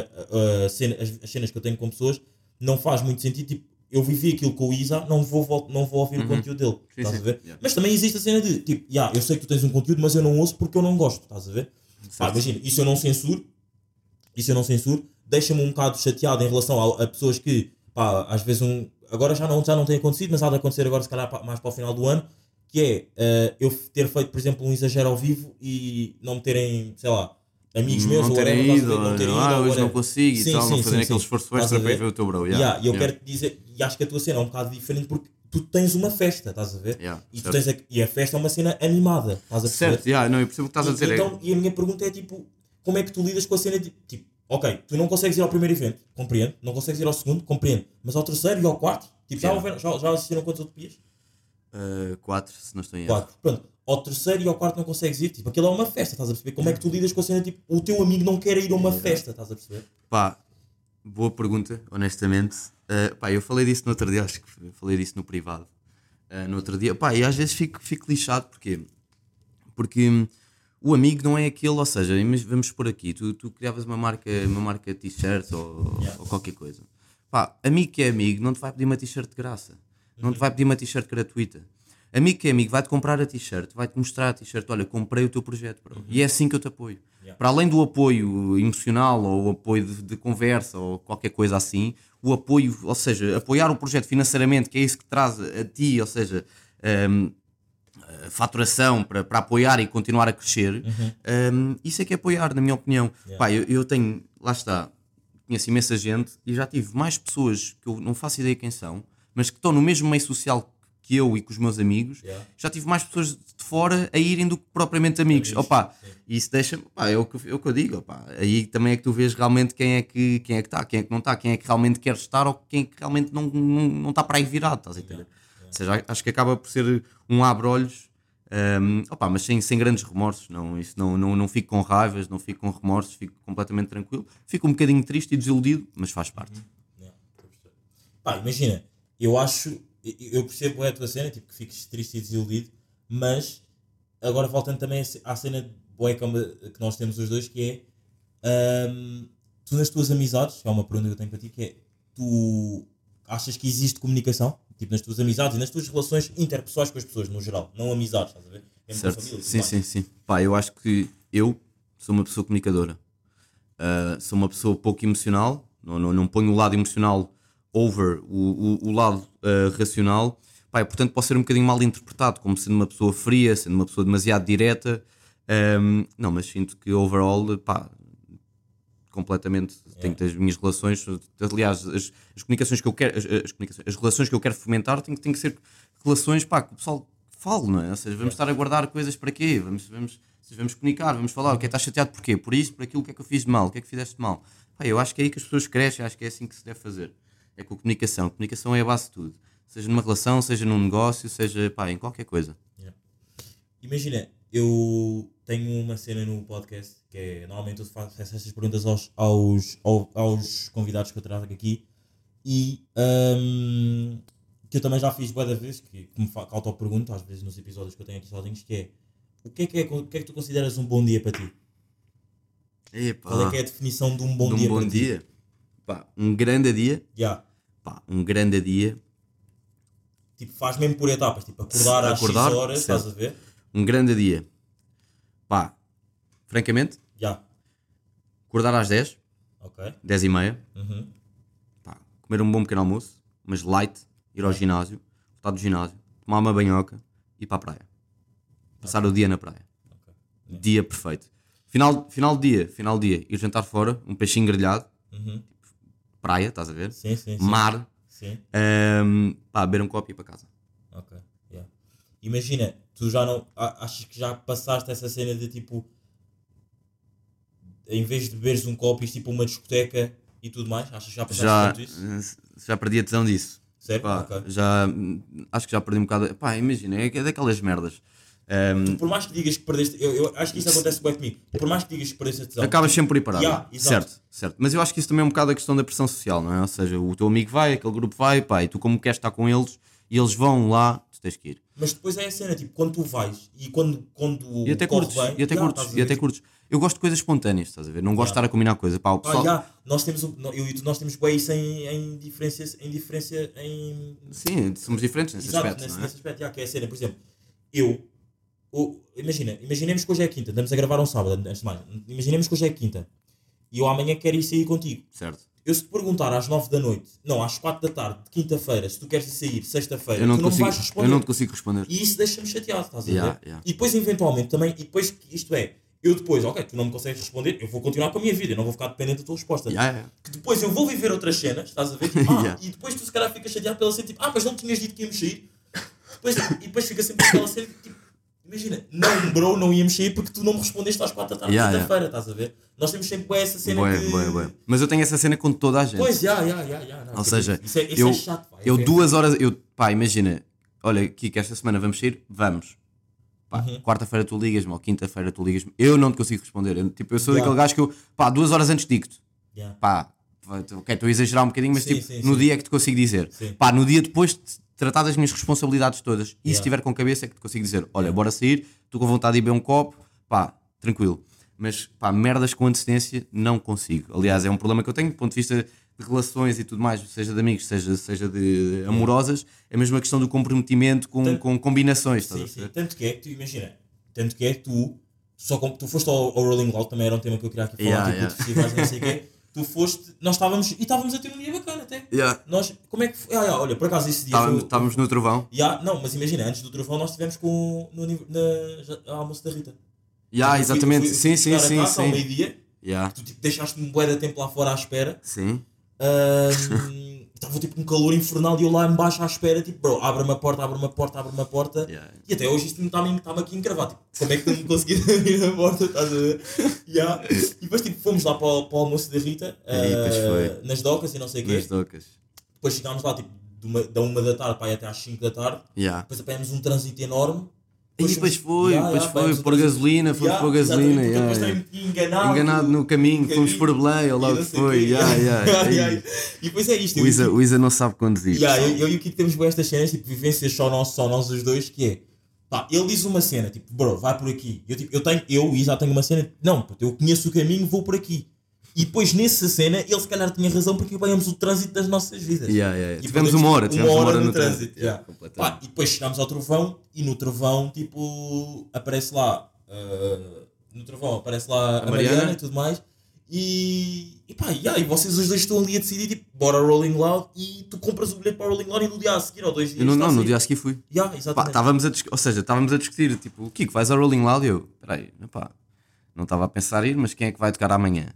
a- a cena- as, as cenas que eu tenho com pessoas, não faz muito sentido. Tipo, eu vivi aquilo com o Isa, não vou, não vou ouvir o conteúdo dele. Uhum. Sim, estás sim. a ver? Yeah. Mas também existe a cena de, tipo, yeah, eu sei que tu tens um conteúdo, mas eu não ouço porque eu não gosto, estás a ver? Pá, imagina, isso eu não censuro, isso eu não censuro, deixa-me um bocado chateado em relação a, a pessoas que, pá, às vezes um. Agora já não, já não tem acontecido, mas há de acontecer agora, se calhar, mais para o final do ano, que é eh, eu ter feito, por exemplo, um exagero ao vivo e não me terem, sei lá, amigos meus não ou terem whatever, a ido, não terem ou, ido, ah, ou hoje não consigo Sim, e tal, sim, não fazerem aquele esforço extra para ver? o teu bro. Yeah, Yeah. e eu yeah. quero te dizer, e acho que a tua cena é um bocado diferente porque tu tens uma festa, estás a ver? Yeah, e, tu certo. tens a, e a festa é uma cena animada, estás a perceber? Certo, yeah, não, eu percebo o que estás a E- dizer. é- Então, e a minha pergunta é tipo, como é que tu lidas com a cena de tipo, ok, tu não consegues ir ao primeiro evento, compreendo, não consegues ir ao segundo, compreendo, mas ao terceiro e ao quarto, tipo, já, Yeah. já, já assistiram quantas utopias? Uh, quatro, se não estou em erro. Quatro. Pronto, ao terceiro e ao quarto não consegues ir, tipo, aquilo é uma festa, estás a perceber? Como é que tu lidas com a cena, tipo, o teu amigo não quer ir a uma festa, estás a perceber? Pá, boa pergunta, honestamente. Uh, pá, eu falei disso no outro dia, acho que falei disso no privado. Uh, no outro dia, pá, e às vezes fico, fico lixado, porquê? Porque hum, o amigo não é aquele, ou seja, vamos por aqui, tu, tu criavas uma marca, uma marca t-shirt ou, ou qualquer coisa. Pá, amigo que é amigo não te vai pedir uma t-shirt de graça, não te vai pedir uma t-shirt gratuita. Amigo que é amigo vai-te comprar a t-shirt, vai-te mostrar a t-shirt, olha, comprei o teu projeto, bro. E é assim que eu te apoio. Para além do apoio emocional ou o apoio de, de conversa ou qualquer coisa assim, o apoio, ou seja, apoiar o projeto financeiramente, que é isso que traz a ti, ou seja, a faturação para, para apoiar e continuar a crescer, hum, isso é que é apoiar, na minha opinião. Pá, eu, eu tenho, lá está, conheço imensa gente e já tive mais pessoas que eu não faço ideia quem são, mas que estão no mesmo meio social que eu e com os meus amigos, Yeah. já tive mais pessoas de fora a irem do que propriamente amigos. Opa, isso deixa pá, é, o que, é o que eu digo. Opa, aí também é que tu vês realmente quem é que quem é que está, quem é que não está, quem é que realmente quer estar ou quem é que realmente não, não, não está para aí virado, estás a entender? Ou seja, acho que acaba por ser um abre-olhos. Um, opa, mas sem, sem grandes remorsos, não, isso não, não, não fico com raivas, não fico com remorsos, fico completamente tranquilo. Fico um bocadinho triste e desiludido, mas faz parte. Yeah, a perceber. Pá, imagina, eu acho, eu- percebo é a tua cena, tipo, que fiques triste e desiludido, mas agora voltando também à cena bué como- que nós temos os dois, que é hum, tu nas tuas amizades, é uma pergunta que eu tenho para ti, que é tu achas que existe comunicação? Tipo, nas tuas amizades e nas tuas relações interpessoais com as pessoas, no geral, não amizades, estás a ver? A Certo? família Sim, sim, sim. Pá, eu acho que eu sou uma pessoa comunicadora. Uh, sou uma pessoa pouco emocional, não, não, não ponho o lado emocional over o, o, o lado uh, racional. Pá, portanto, posso ser um bocadinho mal interpretado como sendo uma pessoa fria, sendo uma pessoa demasiado direta. Um, não, mas sinto que overall, pá, completamente tenho que ter as minhas relações. Aliás, as, as comunicações que eu quero, as, as comunicações, as relações que eu quero fomentar têm, que- têm que ser relações pá, que o pessoal fale, não é? Ou seja, vamos estar a guardar coisas para quê? Vamos, vamos, vamos comunicar, vamos falar, o que é que estás chateado porquê? Por isso, por aquilo, o que é que eu fiz de mal, o que é que fizeste de mal? Pá, eu acho que é aí que as pessoas crescem, acho que é assim que se deve fazer. É com a comunicação. A comunicação é a base de tudo. Seja numa relação, seja num negócio, seja pá, em qualquer coisa. Imagina, eu tenho uma cena no podcast que é normalmente eu faço essas perguntas aos, aos, ao- aos convidados que eu trago aqui e hum, que eu também já fiz várias vezes, que, que me que auto-pergunto às vezes nos episódios que eu tenho aqui sozinhos, que é o que é que, é, o que é que tu consideras um bom dia para ti? Epá, Qual é que é a definição de um bom de um dia bom para ti? Pá, um grande dia. Yeah. Pá, um grande dia. Tipo, faz mesmo por etapas, tipo, acordar às Acordar, 6 horas, certo. estás a ver? Um grande dia. Pá, francamente, Já. acordar às 10, Ok. 10 e meia. Uhum. Pá, comer um bom pequeno almoço, mas light, ir ao ginásio, voltar do ginásio, tomar uma banhoca e ir para a praia. Passar o dia na praia. ok. Dia perfeito. Final, final de dia, final de dia, ir jantar fora, um peixinho grelhado, Uhum. Praia, estás a ver? Sim, sim, sim. Mar, Sim. ahm, pá, beber um copo e ir para casa. Ok. yeah. Imagina, tu já não. Achas que já passaste essa cena de tipo. Em vez de beberes um copo, ires tipo uma discoteca e tudo mais? Achas que já passaste Já, tanto isso? já perdi a tesão disso. Sério? Pá, Ok. já, acho que já perdi um bocado. Pá, imagina, é daquelas merdas. Ahm, Por mais que digas que perdeste. Eu, eu acho que isso acontece bem comigo. Por mais que digas que perdeste a tesão. Acabas sempre por ir parado. Yeah, certo, certo. Mas eu acho que isso também é um bocado a questão da pressão social, não é? Ou seja, o teu amigo vai, aquele grupo vai, pá, e tu como queres estar com eles e eles vão lá, tu tens que ir. Mas depois é a cena, tipo, quando tu vais e quando, quando E até curtes, bem, e até já, curtes, e até ver? curtes. Eu gosto de coisas espontâneas, estás a ver? Não gosto de Yeah. estar a combinar coisa. Pá, o Ah, pessoal. já, nós temos, um- eu e tu, nós temos bem isso em, em diferença, em diferença em, Sim, somos diferentes nesse Exato, aspecto, nesse, é? nesse aspecto, já, que é a cena, por exemplo, eu, o- imagina, imaginemos que hoje é quinta, estamos a gravar um sábado, antes de mais, imaginemos que hoje é quinta, e eu amanhã quero ir sair contigo. Certo. Eu se te perguntar às 9 da noite, não, às 4 da tarde, de quinta-feira, se tu queres ir sair, sexta-feira, Eu não, tu não consigo, vais responder. eu não te consigo responder. E isso deixa-me chateado, estás a Yeah, ver? yeah. E depois, eventualmente, também, e depois, isto é, eu depois, ok, tu não me consegues responder, eu vou continuar com a minha vida, eu não vou ficar dependente da tua resposta. Yeah, yeah. Que depois eu vou viver outras cenas, estás a ver? *laughs* Tipo, ah, Yeah. E depois tu se calhar ficas chateado pela cena, tipo, ah, mas não tinhas dito que íamos sair. Depois, e depois fica sempre aquela cena, tipo, imagina, não, bro, não íamos sair porque tu não me respondeste às 4 da tarde, Yeah, quinta-feira, estás a ver? Nós temos sempre essa cena que... bué. Mas eu tenho essa cena com toda a gente. Pois, já, já, já, Ou seja, isso é, isso eu, é chato, pá. eu é- duas horas, eu, pá, imagina, olha, Kiko, esta semana vamos sair? Vamos. Uhum. quarta-feira tu ligas-me, ou quinta-feira tu ligas-me, eu não te consigo responder. Eu, tipo, eu sou Yeah. daquele gajo que eu, pá, duas horas antes digo-te, Yeah. pá, ok, estou a exagerar um bocadinho, mas Sim, tipo, sim, no sim. dia é que te consigo dizer. Sim. Pá, no dia depois de tratar das minhas responsabilidades todas, e se Yeah. estiver com cabeça é que te consigo dizer, olha, bora sair, estou com vontade de ir beber um copo, pá, tranquilo. Mas, pá, merdas com antecedência não consigo. Aliás, é um problema que eu tenho do ponto de vista de relações e tudo mais, seja de amigos, seja, seja de amorosas, é mesmo a questão do comprometimento com, Tanto- com combinações, Sim, sim. Tanto que é que tu, imagina, tanto que é que tu, só como tu foste ao, ao Rolling Loud, também era um tema que eu queria aqui falar, Yeah, tipo, yeah. festivais, não sei o quê. *laughs* Tu foste, nós estávamos, e estávamos a ter um dia bacana até. Yeah. Nós, como é que foi? Ah, yeah, olha, por acaso esse dia Estávamos, foi- estávamos no trovão. Yeah, não, mas imagina, antes do trovão nós estivemos com, no, na, almoço da Rita. Yeah, fui- exatamente, fui- sim, fui sim, a sim, taça ao sim. meio-dia, Yeah. tu tipo, deixaste-me bué de tempo lá fora à espera. Sim. Ahm, Estava tipo um calor infernal e eu lá embaixo à espera, tipo, bro, abre-me a porta, abre-me a porta, abre-me a porta. Yeah. E até hoje isto está-me está aqui encravado. Tipo, como é que tu me conseguiste *laughs* abrir a porta? Estás a ver? Yeah. E depois tipo, fomos lá para o, para o almoço da Rita, foi. nas docas e não sei o quê. Nas docas. Depois chegámos lá tipo, de uma, da uma da tarde para ir até às 5 da tarde. Yeah. Depois apanhamos um trânsito enorme. E depois foi, Yeah, depois yeah, foi, um pôr trânsito- gasolina, fomos Yeah, pôr gasolina. porque yeah, yeah. enganado. Enganado no caminho, fomos por Belém, ou lá o que foi. Yeah, yeah, yeah. E depois é isto. O Isa, o Isa não sabe conduzir. Yeah, eu, eu e o Kiko temos boas estas cenas, tipo, vivências só nós, só nós os dois, que é. Pá, ele diz uma cena, tipo, bro, vai por aqui. Eu, tipo, eu tenho, eu e já tenho uma cena, não, puto, eu conheço o caminho, vou por aqui. E depois nessa cena, ele se calhar tinha razão porque apanhamos o trânsito das nossas vidas. Yeah, yeah, yeah. E Tivemos uma hora, tivemos uma hora no trânsito. yeah. Yeah, completamente. Pá, e depois chegámos ao trovão e no trovão, tipo, aparece lá. ah, no trovão aparece lá a, A Mariana. Mariana. e tudo mais. E, e pá, yeah, e vocês os dois estão ali a decidir, tipo, bora Rolling Loud e tu compras o bilhete para o Rolling Loud e no dia a seguir ou dois dias. Não, não, a no sair. dia a seguir fui. Yeah, Pá, estávamos a, ou seja, estávamos a discutir, tipo, o Kiko, vais ao Rolling Loud? E eu, peraí, pá, não estava a pensar ir, mas quem é que vai tocar amanhã?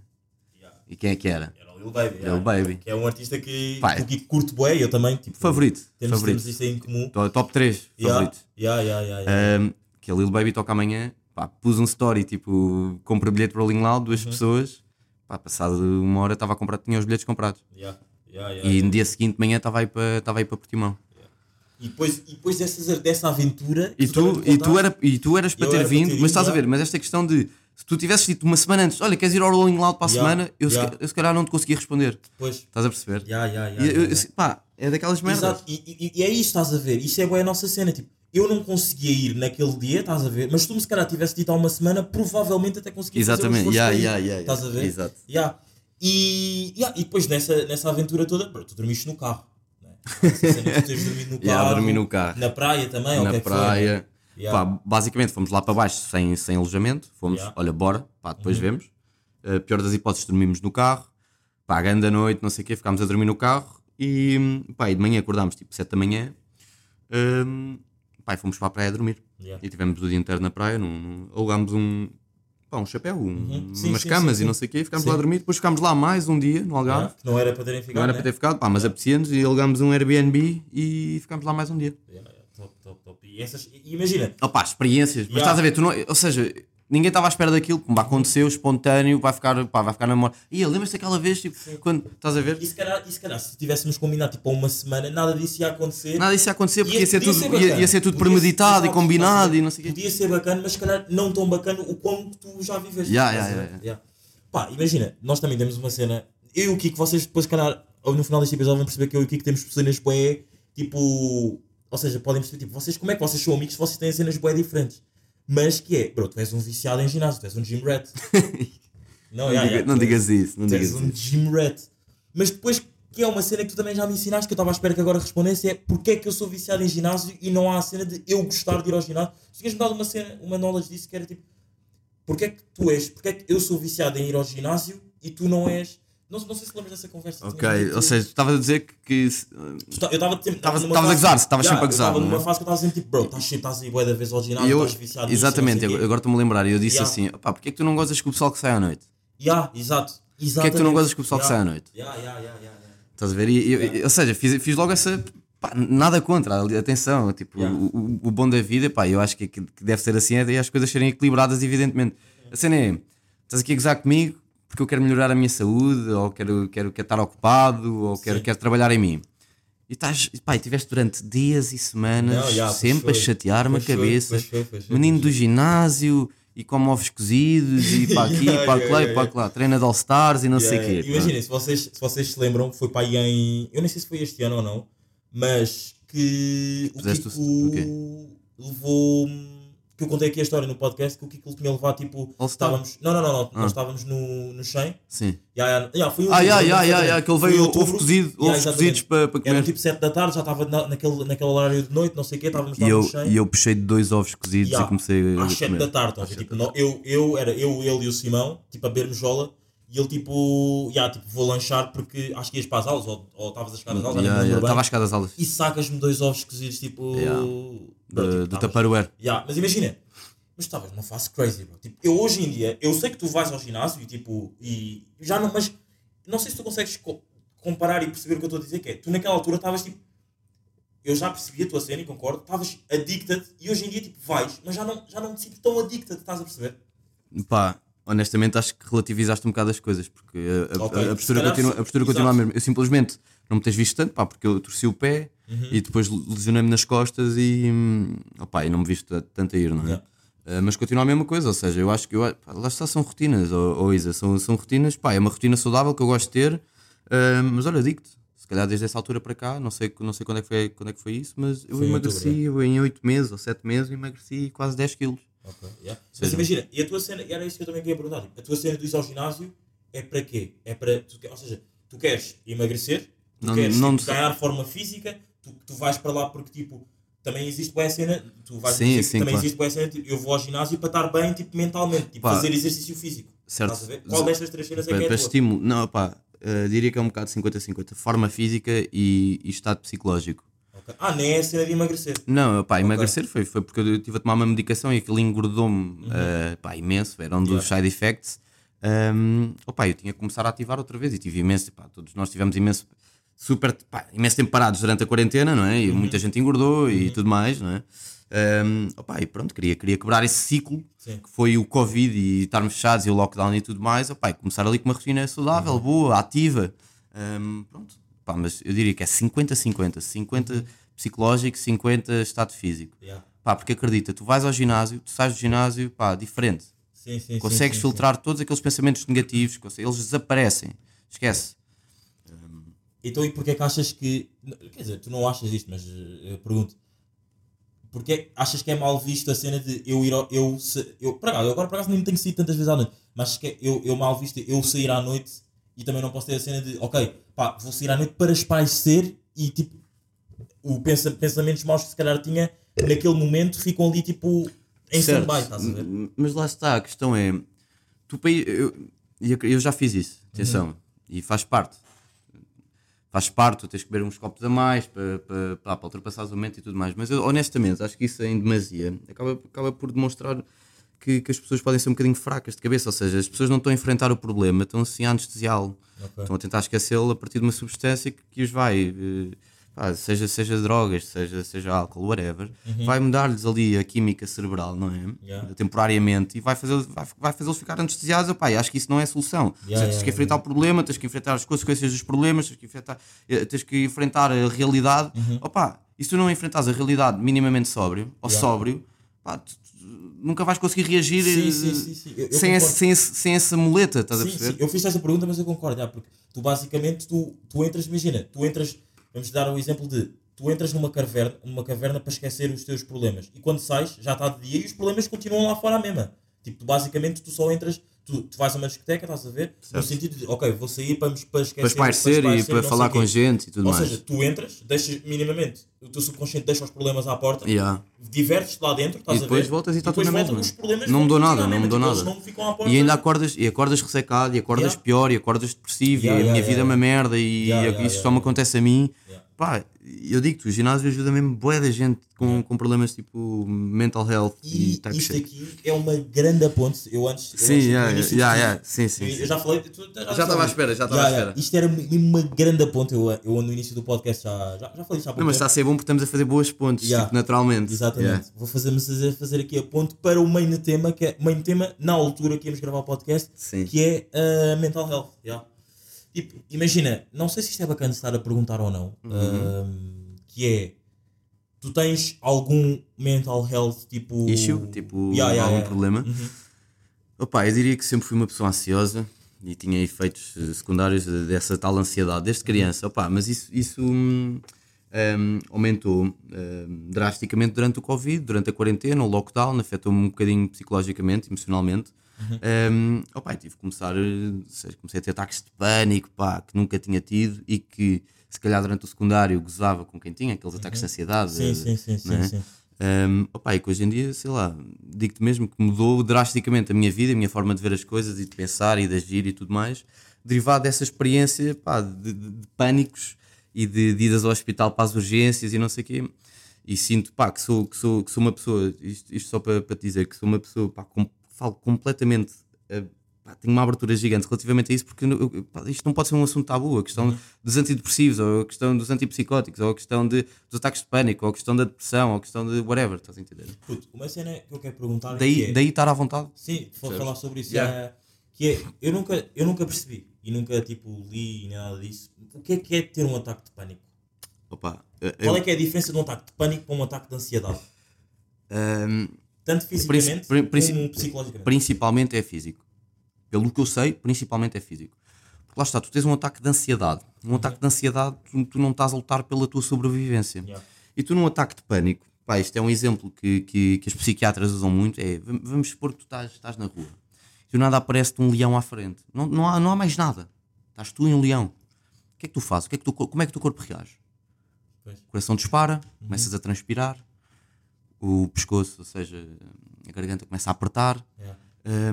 E quem é que era? Era o Lil Baby. Lil Baby. Que é um artista que, Pá, que o Kiko curte bué eu também. Tipo, Favorito, Temos, favorito. temos isso aí em comum. To- Top 3, Yeah, favorito. yeah, yeah, yeah, yeah. Um, que a Lil Baby toca amanhã, pá, pus um story, tipo, compra bilhete para Rolling Loud, Uhum. duas pessoas, pá, passado uma hora estava a comprar, tinha os bilhetes comprados. Yeah, yeah, yeah, E no dia seguinte de manhã estava aí para aí para Portimão. E depois, e depois dessas, dessa aventura. E tu, também e, tu era, e tu eras para ter era vindo, ter mas estás a ver, mas esta questão de se tu tivesses dito uma semana antes, olha, queres ir ao Rolling Loud para a Yeah, semana, eu, se yeah. ca- eu se calhar não te conseguia responder. Depois. Estás a perceber? Yeah, yeah, yeah, eu- yeah, eu- pá, é daquelas merdas. Exato, e, e- e é isso, estás a ver? Isso é a nossa cena. Tipo, eu não conseguia ir naquele dia, estás a ver? Mas se tu me se calhar tivesse dito há uma semana, provavelmente até conseguia Exatamente, fazer um yeah, yeah, yeah, Estás a ver? Exato. Yeah. E, yeah, e depois nessa, nessa aventura toda, bro, tu dormiste no carro. Né? Essa cena de tu teres dormido no carro. Yeah, dormi no carro. Na praia também, na que é foi, praia. né? Yeah. Pá, basicamente fomos lá para baixo sem, sem alojamento. Fomos, Yeah. olha, bora, pá, depois Uhum. vemos. Uh, pior das hipóteses, dormimos no carro. Pá, grande a noite, não sei o quê, ficámos a dormir no carro. E, pá, e de manhã acordámos tipo 7 da manhã. Um, pá, e fomos para a praia dormir. Yeah. E tivemos o dia inteiro na praia. Num, alugámos um. pá, um chapéu, um- Uhum. Sim, umas sim, camas sim, e não sei o quê, ficámos lá a dormir, depois ficámos lá mais um dia no Algarve. Ah, que não era para terem ficado. Não era né? para ter ficado, pá, mas apetecia-nos e alugámos um Airbnb e ficámos lá mais um dia. Yeah, yeah, top, top, top. E, essas, e imagina, Opá, experiências, mas Yeah. estás a ver, tu não, ou seja, ninguém estava à espera daquilo, como aconteceu, espontâneo, vai ficar, pá, vai ficar na memória. E lembras-te daquela vez, tipo, quando, estás a ver? e se, calhar, e se calhar se tivéssemos combinado tipo, há uma semana, nada disso ia acontecer. Nada disso ia acontecer porque Ia- ia, ser tudo, ser ia, ia ser tudo Podia- premeditado e exato, combinado e não sei o quê. Podia ser bacana, mas se calhar não tão bacana o quanto tu já viveste. Yeah, yeah, yeah, Yeah. Pá, imagina, nós também temos uma cena. Eu e o Kiko, vocês depois, se calhar, no final deste episódio, vão perceber que eu e o Kiko temos cenas tipo. Ou seja, podem perceber, tipo, vocês, como é que vocês são amigos se vocês têm cenas bué diferentes? Mas que é, bro, tu és um viciado em ginásio, tu és um gym rat. *laughs* não, Não, yeah, diga- yeah, não tu és- digas isso, não Tu és digas um isso. gym rat. Mas depois, que é uma cena que tu também já me ensinaste, que eu estava à espera que agora respondesse, é porque é que eu sou viciado em ginásio e não há a cena de eu gostar de ir ao ginásio. Tu tinhas-me dado uma cena, uma knowledge disso que era tipo, porque é que tu és, porque é que eu sou viciado em ir ao ginásio e tu não és. Não, não sei se lembras dessa conversa. Ok, ou seja, tu estavas a dizer que, que tá- Eu estava sempre. Estavas- a gozar, estavas Yeah, sempre a gozar, Eu estava é? numa fase que eu estava sempre tipo, bro, estás sempre, estás aí bué da vez ao ginásio, eu, estás viciado exatamente, agora estou-me a lembrar, e eu disse Yeah. assim, opá, porque é que tu não gozas com o pessoal que sai à noite? Yeah, exato. Porquê é que tu não gozas com o pessoal que sai à noite? Yeah, yeah, yeah. Estás a ver? E, e- e- ou seja, fiz, fiz logo essa. pá, nada contra, atenção. Tipo, o, o- bom da vida, pá, eu acho que, que que deve ser assim é as coisas serem equilibradas, evidentemente. A cena é: estás aqui a gozar comigo porque eu quero melhorar a minha saúde, ou quero, quero, quero estar ocupado, ou quero, Sim. quero trabalhar em mim. E estás, pá, e tiveste durante dias e semanas Não, pois sempre a chatear-me a cabeça. pois foi, pois foi, Menino pois do ginásio. E come ovos cozidos, e para *laughs* aqui, Yeah, para yeah, lá, yeah, e para lá, treina de All-Stars e não sei o quê. Imaginem, se vocês, se vocês se lembram, foi para aí em. Eu nem sei se foi este ano ou não, mas que Fizeste o- Kiko o levou. Que eu contei aqui a história no podcast que o Kiko tinha levado tipo. Estávamos. Não, não, não, não. Ah. Nós estávamos no, no 100. Sim. Yeah, yeah, yeah, foi em Ah, yeah, não yeah, yeah, yeah, que ele veio ovo cozido, ovos cozidos para, para Era comer. tipo 7 da tarde, já estava na, naquele, naquele horário de noite, não sei o quê, estávamos lá E eu, no 100. e eu puxei dois ovos cozidos e comecei a às 7 da tarde, ver? tipo, nó- eu, eu, era eu, ele e o Simão, tipo, a beber jola e ele tipo, yeah, tipo, vou lanchar porque acho que ias para as aulas ou estavas a chegar às aulas, me Yeah, yeah. Estava a chegar das aulas e sacas-me dois ovos cozidos, tipo. Bro, de, tipo, do estavas- Tupperware. Yeah, mas imagina, mas estavas numa fase crazy, bro. Tipo, eu hoje em dia, eu sei que tu vais ao ginásio e tipo, e já não, mas não sei se tu consegues co- comparar e perceber o que eu estou a dizer, que é, tu naquela altura estavas tipo, eu já percebi a tua cena e concordo, estavas addicted e hoje em dia tipo vais, mas já não, já não te sinto tão addicted, estás a perceber? Pá, honestamente acho que relativizaste um bocado as coisas, porque a, a- Ok, a postura, calhar continua, a postura Exato. continua a mesma. Eu simplesmente não me tens visto tanto, pá, porque eu torci o pé Uhum. e depois lesionei-me nas costas e, opá, e não me viste ta- tanto a ir, não é? Yeah. Uh, mas continua a mesma coisa, ou seja, eu acho que eu, pá, lá está, são rotinas, ou, ou Isa, são, são rotinas, pá, é uma rotina saudável que eu gosto de ter, uh, mas olha, digo-te, se calhar desde essa altura para cá, não sei, não sei quando, é que foi, quando é que foi isso, mas eu Foi em emagreci, outubro, eu em 8 meses ou 7 meses, emagreci quase 10 quilos. Ok, yeah. Mas imagina, e a tua cena, e era isso que eu também queria perguntar, tipo, a tua cena de ir ao ginásio é para quê? É para, ou seja, tu queres emagrecer, tu Não- queres não tipo, te- ganhar forma física, tu, tu vais para lá porque tipo, também existe boa cena, tu vais Sim, dizer sim, também claro. existe boa cena, tipo, eu vou ao ginásio para estar bem tipo, mentalmente, tipo, Pá, fazer exercício físico. certo. Qual destas três cenas é que é para estímulo, não, pá, uh, diria que é um bocado 50-50, forma física e, e estado psicológico. Ah, nem é a cena de emagrecer. Não, pá, emagrecer foi, foi porque eu estive a tomar uma medicação e aquilo engordou-me uh, pá, imenso, era um dos Yeah. side effects. Um, opá, eu tinha que começar a ativar outra vez e tive imenso, pá, todos nós tivemos imenso, super, pá, imenso tempo parados durante a quarentena, não é? E muita gente engordou e tudo mais, não é? Um, opá, e pronto, queria, queria quebrar esse ciclo Sim. que foi o Covid e estarmos fechados e o lockdown e tudo mais, opá, e começar ali com uma rotina saudável, boa, ativa. Um, pronto, pá, mas eu diria que é 50-50, 50 psicológico, 50 estado físico. Yeah. Pá, porque acredita, tu vais ao ginásio, tu sais do ginásio, pá, diferente. Sim, sim, Consegues sim, filtrar todos aqueles pensamentos negativos, eles desaparecem. Esquece. Então, e porquê que achas que. Quer dizer, tu não achas isto, mas eh, eu pergunto. Porquê achas que é mal visto a cena de eu ir ao. Eu, se- eu, por acaso, eu agora por acaso nem tenho saído tantas vezes à noite, mas acho que é eu, eu mal visto eu sair à noite e também não posso ter a cena de, ok, pá, vou sair à noite para espairecer e tipo, o pensa, pensamentos maus que se calhar tinha naquele momento ficam ali tipo em stand-by, estás a ver? Mas lá está, a questão é. Tu, eu, eu já fiz isso, atenção, Uhum. e faz parte. Faz parte, tu tens que beber uns copos a mais para, para, para, para ultrapassar o momento e tudo mais. Mas eu, honestamente, acho que isso em demasia acaba, acaba por demonstrar que, que as pessoas podem ser um bocadinho fracas de cabeça, ou seja, as pessoas não estão a enfrentar o problema, estão assim a anestesiá-lo. Ok. Estão a tentar esquecê-lo a partir de uma substância que, que os vai, eh, pá, seja, seja drogas, seja, seja álcool, whatever, vai mudar-lhes ali a química cerebral, não é? Uhum. Yeah. Temporariamente e vai fazer- vai, vai fazê-los ficar anestesiados. Opá, acho que isso não é a solução. Ou seja, Yeah, tens yeah, que enfrentar o problema, tens que enfrentar as consequências dos problemas, tens que enfrentar, eh, tens que enfrentar a realidade. Opá, e se tu não enfrentares a realidade minimamente sóbrio ou Uhum. Yeah. sóbrio, pá, tu- nunca vais conseguir reagir Sim, eh, sim, sim, sem, esse- sem, esse- sem essa muleta, estás a perceber? eu fiz essa pergunta, mas eu concordo, já, porque tu basicamente tu, tu entras, imagina, tu entras, vamos dar o exemplo de tu entras numa caverna, numa caverna para esquecer os teus problemas e quando sais já está de dia e os problemas continuam lá fora à mesma. Tipo, tu, basicamente tu só entras, tu, tu vais a uma discoteca, estás a ver? No sentido de, ok, vou sair para, para esquecer. Para espairecer e para falar com gente e tudo Ou mais. seja, tu entras, deixas minimamente, o teu subconsciente deixa os problemas à porta, Yeah. divertes-te lá dentro, estás E depois a ver? voltas e está tudo depois na mesma. Não mudou nada, não mudou nada. E ainda acordas, e acordas ressecado, e acordas Yeah. pior, e acordas depressivo, Yeah, e a minha vida é uma merda, e e yeah, isso só me acontece a mim. Pá, eu digo-te, o ginásio ajuda mesmo bué da gente com, com problemas tipo mental health e, E type isto shit. aqui é uma grande ponte. Eu antes. eu Sim, antes, yeah, início yeah, yeah, sim, sim, Eu, sim. eu já falei. tu- Já estava à espera, já estava à espera. Isto era uma grande ponte. Eu, eu no início do podcast já, já, já falei pouco Não, mas está a ser bom porque estamos a fazer boas pontes, tipo, naturalmente. Exatamente. Vou fazer, fazer, fazer aqui a ponte para o main tema, que é main tema na altura que íamos gravar o podcast, Sim. que é a mental health. yeah. Tipo, imagina, não sei se isto é bacana estar a perguntar ou não, Uhum. que é. Tu tens algum mental health tipo. Issue, tipo, Yeah, yeah, algum yeah. problema. Uhum. Opa, eu diria que sempre fui uma pessoa ansiosa e tinha efeitos eh, secundários de- dessa tal ansiedade desde criança. Opa, mas isso, isso hum, hum, aumentou hum, drasticamente durante o Covid, durante a quarentena, o lockdown, afetou-me um bocadinho psicologicamente, emocionalmente. Hum, opa, e tive que começar, eh, sei, comecei a ter ataques de pânico, pá, que nunca tinha tido e que se calhar durante o secundário gozava com quem tinha aqueles ataques de ansiedade. Sim, sim, sim, sim, é? sim. Um, opa, e que hoje em dia, sei lá, digo-te mesmo que mudou drasticamente a minha vida, a minha forma de ver as coisas e de pensar e de agir e tudo mais, derivado dessa experiência pá, de, de- de pânicos e de, de idas ao hospital para as urgências e não sei o quê. E sinto pá, que, sou, que, sou, que sou uma pessoa, isto, isto só para, para te dizer, que sou uma pessoa pá, com, falo completamente. eh, pá, tenho uma abertura gigante relativamente a isso, porque eu- pá, isto não pode ser um assunto tabu. A questão dos antidepressivos, ou a questão dos antipsicóticos, ou a questão de, dos ataques de pânico, ou a questão da depressão, ou a questão de whatever, estás a entender? Puto, uma cena que eu quero perguntar Daí, que é, daí estar à vontade. sim, vou falar sobre isso, Yeah. é, que é, eu nunca, eu nunca percebi e nunca tipo li nem nada disso. O que é que é ter um ataque de pânico? Opa, eh, Qual eu- é que é a diferença de um ataque de pânico para um ataque de ansiedade? ehm, Tanto fisicamente Princi- princi- como psicologicamente. principalmente é físico. Pelo que eu sei, principalmente é físico. Porque lá está, tu tens um ataque de ansiedade. Um ataque de ansiedade, tu, tu não estás a lutar pela tua sobrevivência. Yeah. E tu num ataque de pânico, pá, isto é um exemplo que, que, que os psiquiatras usam muito, é, vam- vamos supor que tu estás, estás na rua. E do nada aparece-te um leão à frente. Não, não, há, não há mais nada. Estás tu e um leão. O que é que tu fazes? O que é que tu, como é que o teu corpo reage? Pois. O coração dispara, começas a transpirar, o pescoço, ou seja, a garganta começa a apertar, Yeah.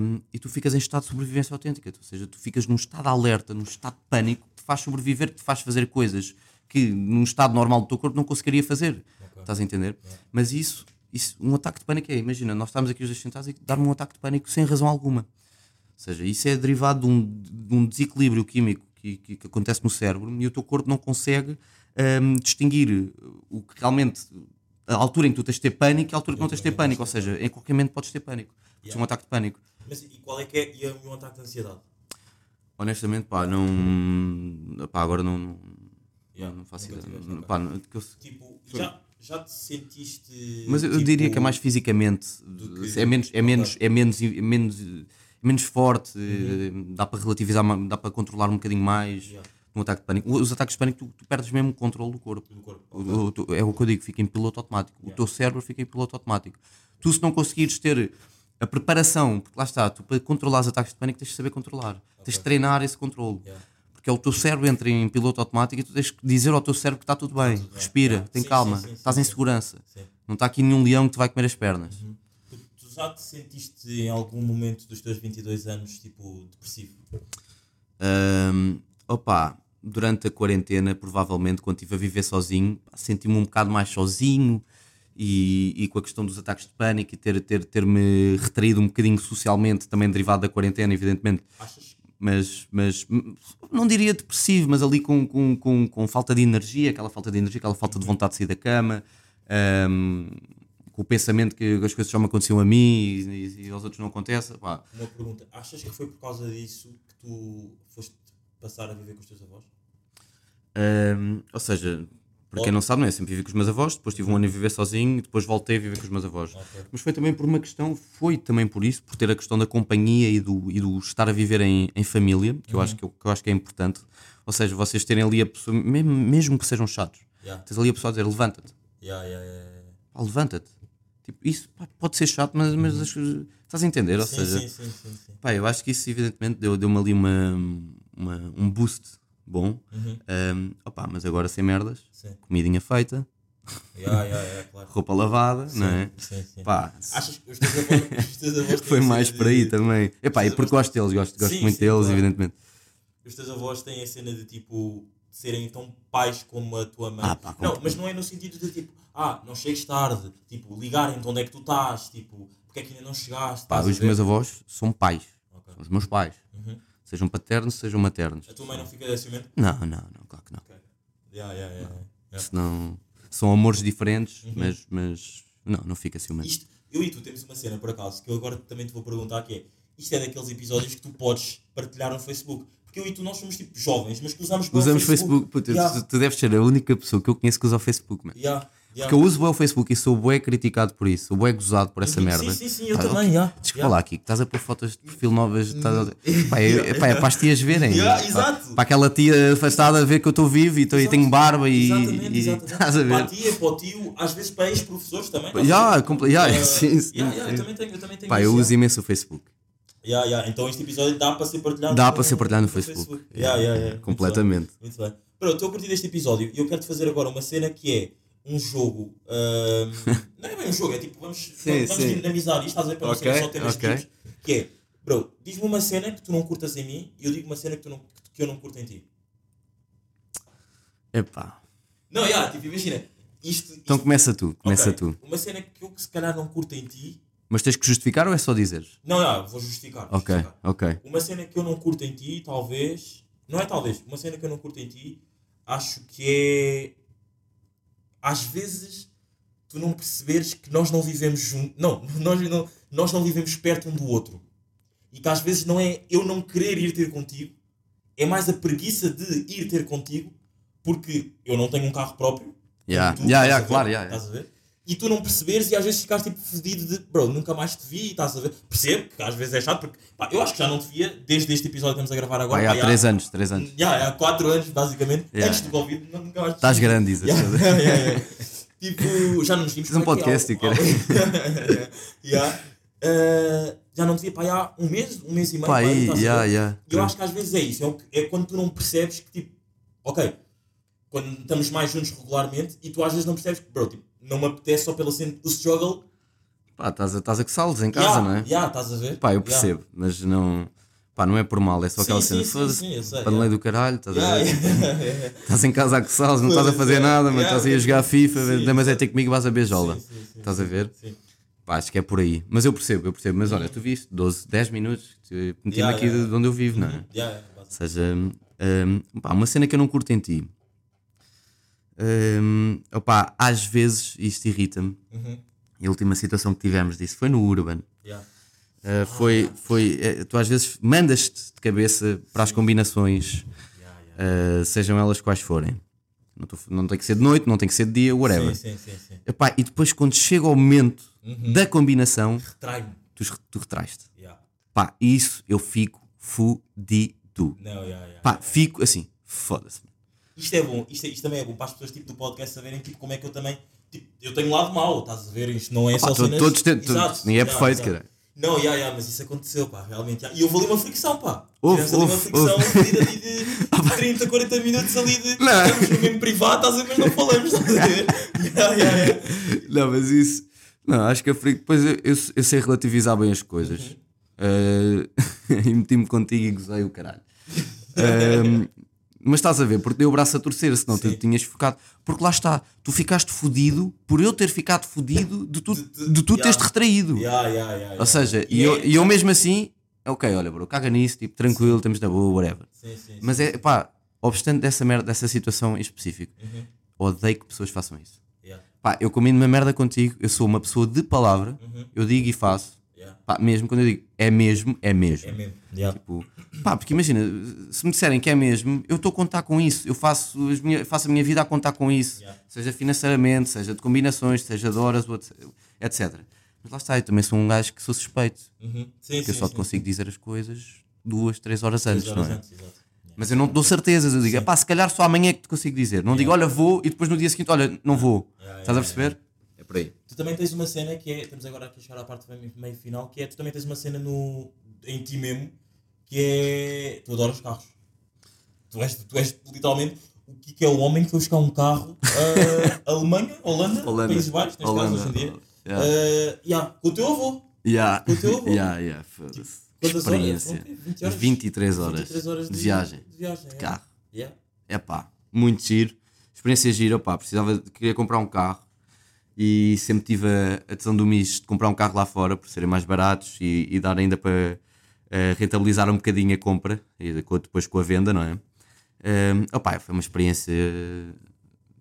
um, e tu ficas em estado de sobrevivência autêntica. Ou seja, tu ficas num estado de alerta, num estado de pânico, que te faz sobreviver, que te faz fazer coisas que num estado normal do teu corpo não conseguiria fazer. Estás a entender? Mas isso, isso, um ataque de pânico é, imagina, nós estamos aqui os dois sentados e dar-me um ataque de pânico sem razão alguma. Ou seja, isso é derivado de um, de um desequilíbrio químico que, que, que acontece no cérebro e o teu corpo não consegue hum, distinguir o que realmente a altura em que tu tens de ter pânico e a altura que não tens de ter pânico. Ou seja, em qualquer momento podes ter pânico. Podes ter um ataque de pânico. Mas e qual é que é e um ataque de ansiedade? Honestamente, pá, não. Pá, agora não. Yeah, não faço nunca ideia. Pá, não- eu- Tipo, já, já te sentiste. Mas eu tipo, diria que é mais fisicamente. que- É menos, é menos, é menos, é menos, é menos forte, Uhum. eh, dá para relativizar, dá para controlar um bocadinho mais Yeah. Um ataque de pânico. Os ataques de pânico, tu, tu perdes mesmo o controle do corpo. do corpo. O- tu- é o que eu digo, fica em piloto automático. O teu cérebro fica em piloto automático. Tu, se não conseguires ter a preparação, porque lá está, tu para controlar os ataques de pânico tens de saber controlar, tens de treinar esse controle. Yeah. Porque é o teu cérebro entra em piloto automático e tu tens que dizer ao teu cérebro que está tudo bem, respira, Yeah. tem Sim, calma, sim, sim, estás em segurança. Não está aqui nenhum leão que te vai comer as pernas. Tu, tu já te sentiste em algum momento dos teus 22 anos, tipo, depressivo? Ahm, opa, durante a quarentena, provavelmente, quando estive a viver sozinho, senti-me um bocado mais sozinho e, e com a questão dos ataques de pânico e ter, ter, ter-me retraído um bocadinho socialmente, também derivado da quarentena, evidentemente, Achas? mas, mas não diria depressivo, mas ali com, com, com, com falta de energia, aquela falta de energia, aquela falta de vontade de sair da cama, hum, com o pensamento que as coisas só me aconteciam a mim e, e- e aos outros não acontece. Pá, Uma pergunta. Achas que foi por causa disso que tu foste passar a viver com os teus avós? hum, ou seja, para quem não sabe, não é? Sempre vivi com os meus avós, depois tive um ano a viver sozinho e depois voltei a viver com os meus avós. Ok. Mas foi também por uma questão, foi também por isso, por ter a questão da companhia e do, e do estar a viver em, em família, que, eu acho que, eu, que eu acho que é importante. Ou seja, vocês terem ali a pessoa, mesmo, mesmo que sejam chatos, Yeah. tens ali a pessoa a dizer levanta-te, Yeah, yeah, yeah, levanta-te. Tipo, isso pá, pode ser chato, mas, mas as coisas- estás a entender? Ou Sim, seja, sim, sim, sim, sim. pá, eu acho que isso evidentemente deu- deu-me ali uma, uma- um boost bom. Um, opá, mas agora sem merdas, Sim. comidinha feita, Yeah, yeah, yeah, claro. *laughs* roupa lavada, não é? Sim, sim. Pá, Achas que os teus avós, *laughs* os teus avós têm foi mais por aí de- também. Epá, e porque gosto deles, gosto, gosto Sim, muito sim, deles, claro. evidentemente. Os teus avós têm a cena de tipo serem tão pais como a tua mãe. Ah, pá, não, mas não é no sentido de tipo, ah, não chegues tarde, tipo, ligarem de onde é que tu estás, tipo, porque é que ainda não chegaste. Pá, os meus avós são pais, Ok. são os meus pais. Uhum. Sejam paternos, sejam maternos. A tua mãe não fica ciumenta? Não, não, não, claro que não. Ok. Yeah, yeah, yeah, yeah. Senão, são amores diferentes, Uhum. mas, mas não, não fica ciumento. Isto, eu e tu temos uma cena por acaso que eu agora também te vou perguntar que é isto é daqueles episódios que tu podes partilhar no Facebook. Porque eu e tu nós somos tipo jovens, mas que usamos bem o Usamos Facebook, puta, Yeah, tu, tu deves ser a única pessoa que eu conheço que usa o Facebook, mano. yeah. Porque eu uso bem o Facebook e sou bué criticado por isso, sou bué gozado por essa merda. Sim, sim, sim, eu Pá, também, yeah. Desculpa yeah. lá aqui, que estás a pôr fotos de perfil novas. Estás a... *laughs* pá, é, pá, é para as tias verem. Yeah, exato. Para aquela tia afastada a ver que eu estou vivo e, tô- e tenho barba e. Exatamente, e- exatamente. Estás a Para a ver? tia, para o tio, às vezes para ex-professores também. Já, ver? já, Uh, sim, sim, yeah, yeah. Eu também tenho, eu também tenho Pá, eu uso yeah. imenso o Facebook. Yeah, yeah. Então este episódio dá para ser partilhado Dá para ser partilhado no Facebook. Yeah, yeah, yeah. Muito Completamente. bem, Muito bem. Pronto, estou a curtir deste episódio e eu quero-te fazer agora uma cena que é um jogo. ahm, *laughs* não é bem um jogo, é tipo, vamos, Sim, vamos sim. dinamizar isto, estás a ver? Para Ok, não ser só temas ok. tipos, Que é, bro, diz-me uma cena que tu não curtas em mim e eu digo uma cena que, tu não, que eu não curto em ti. Epá. Não, yeah, tipo, imagina. Isto, Então isto- começa tu, começa ok, tu. Uma cena que eu que se calhar não curto em ti. Mas tens que justificar ou é só dizeres? Não, não, vou justificar. Ok, justificar. ok. Uma cena que eu não curto em ti, talvez. Não é talvez, uma cena que eu não curto em ti, acho que é. Às vezes tu não perceberes que nós não vivemos juntos. Não, *laughs* nós não, nós não vivemos perto um do outro. E que às vezes não é eu não querer ir ter contigo, é mais a preguiça de ir ter contigo, porque eu não tenho um carro próprio. Yeah, tu, yeah, yeah, a ver? claro, yeah, yeah. E tu não perceberes e às vezes ficares tipo fedido de bro, nunca mais te vi, estás a ver? Percebo que às vezes é chato porque pá, eu acho que já não te via desde este episódio que estamos a gravar agora. Há 3 anos, 3 anos. Já, há 4 anos, basicamente, Yeah. antes do Covid, não- nunca mais te Estás grande, dizes. Yeah, yeah, yeah. Tipo, já não nos vimos Fiz um é é, podcast, Yeah. *laughs* Uh, já não te vi pá, há um mês, um mês e meio. Pá, pá, aí, yeah, yeah. E eu acho que às vezes é isso, é, é quando tu não percebes que tipo, ok, quando estamos mais juntos regularmente e tu às vezes não percebes que, bro, tipo, não me apetece só pela cena do struggle. Pá, estás a, estás a coçá-los em casa, yeah, não é? Yeah, estás a ver? Pá, eu Yeah. percebo, mas não. Pá, não é por mal, é só Sim, aquela sim, cena. sim, Foda-se, sim, yeah. do caralho, estás a Yeah, ver? yeah, yeah. *laughs* Estás em casa a coçá-los, não estás a fazer nada, mas yeah. estás aí a jogar FIFA, Sim, mas é ter comigo, vais a beijola. Sim, sim, sim, Estás a ver? Sim. Pá, acho que é por aí. Mas eu percebo, eu percebo. Mas olha, tu viste, 12, 10 minutos, meti-me Yeah, aqui yeah. de onde eu vivo, não é? Yeah, yeah, Ou seja, hum, pá, uma cena que eu não curto em ti. Hum, opá, às vezes isto irrita-me. Uhum. A última situação que tivemos disso foi no Urban. yeah. Uh, foi, foi, eh, tu às vezes mandas-te de cabeça para as combinações, Yeah, yeah. uh, sejam elas quais forem. Não, tô- não tem que ser de noite, não tem que ser de dia, whatever. Sim, sim, sim, sim. Epá, e depois, quando chega o momento Uhum. da combinação, tu, tu retraiste. Yeah. Pá, isso eu fico fudido. Não. Pá, fico assim, foda-se. Isto é bom, isto, é- isto também é bom para as pessoas tipo, do podcast saberem tipo, como é que eu também. Tipo, eu tenho um lado mau, estás a ver? Isto não é Pá, só cenas- todos têm- Exato, ninguém é perfeito, cara. Não, yeah, yeah, mas isso aconteceu, pá, realmente. yeah. E houve ali uma fricção, pá. Houve, Tivemos ali uma fricção ali de, de *laughs* 30, 40 minutos ali de. Não. Estamos no mesmo privado, estás a ver? Mas não falamos, estás a ver? *laughs* Yeah, yeah. Não, mas isso. Não, acho que a fri- depois eu, eu, eu sei relativizar bem as coisas. Uh, *laughs* e meti-me contigo e gozei o caralho. Um, Mas estás a ver, porque deu o braço a torcer, senão tu Sim. tinhas ficado. Porque lá está, tu ficaste fodido por eu ter ficado fodido de tu, de, tu yeah. teres-te retraído. Yeah, yeah. Ou seja, e, eu, é- eu mesmo assim, ok, olha, bro, caga nisso, tipo, tranquilo, estamos na boa, whatever. Sim, sim, sim. Mas é, pá, obstante dessa merda, dessa situação em específico, Uhum. odeio que pessoas façam isso. Yeah, Pá, eu combino uma merda contigo, eu sou uma pessoa de palavra, eu digo e faço. Yeah. Pá, mesmo quando eu digo é mesmo, é mesmo. É mesmo. Yeah. Tipo, pá, porque imagina, se me disserem que é mesmo, eu estou a contar com isso, eu faço, as minha, faço a minha vida a contar com isso, Yeah. seja financeiramente, seja de combinações, seja de horas, etc. Mas lá está, eu também sou um gajo que sou suspeito, Uhum. Sim, que eu sim, só sim. te consigo dizer as coisas duas, três horas antes, Três não horas é? antes. Yeah. Mas eu não te dou certezas, eu digo, pá, se calhar só amanhã é que te consigo dizer. Não digo, olha, vou, e depois no dia seguinte, olha, não vou. Yeah, Estás a yeah, perceber? É por aí. Tu também tens uma cena que é, estamos agora aqui a chegar à parte meio, final, que é, tu também tens uma cena no, em ti mesmo, que é, tu adoras carros. Tu és, tu és literalmente o que que é o homem que foi buscar um carro a *laughs* Alemanha, Holanda, Holanda. Países Baixos, neste Holanda. caso, hoje em dia. Yeah. Uh, yeah, com o teu avô. Yeah. Com o teu avô. *laughs* Yeah, yeah. Quantas Experiência. horas? Foram o quê? 20 horas? 23 horas, 23 horas de, viagem, De viagem, de é. carro. Yeah. É pá, muito giro. Experiência gira, pá, precisava, de- queria comprar um carro e sempre tive a, a decisão do MIS de comprar um carro lá fora por serem mais baratos e, e dar ainda para eh, rentabilizar um bocadinho a compra e depois com a venda, não é? Um, opá, foi uma experiência,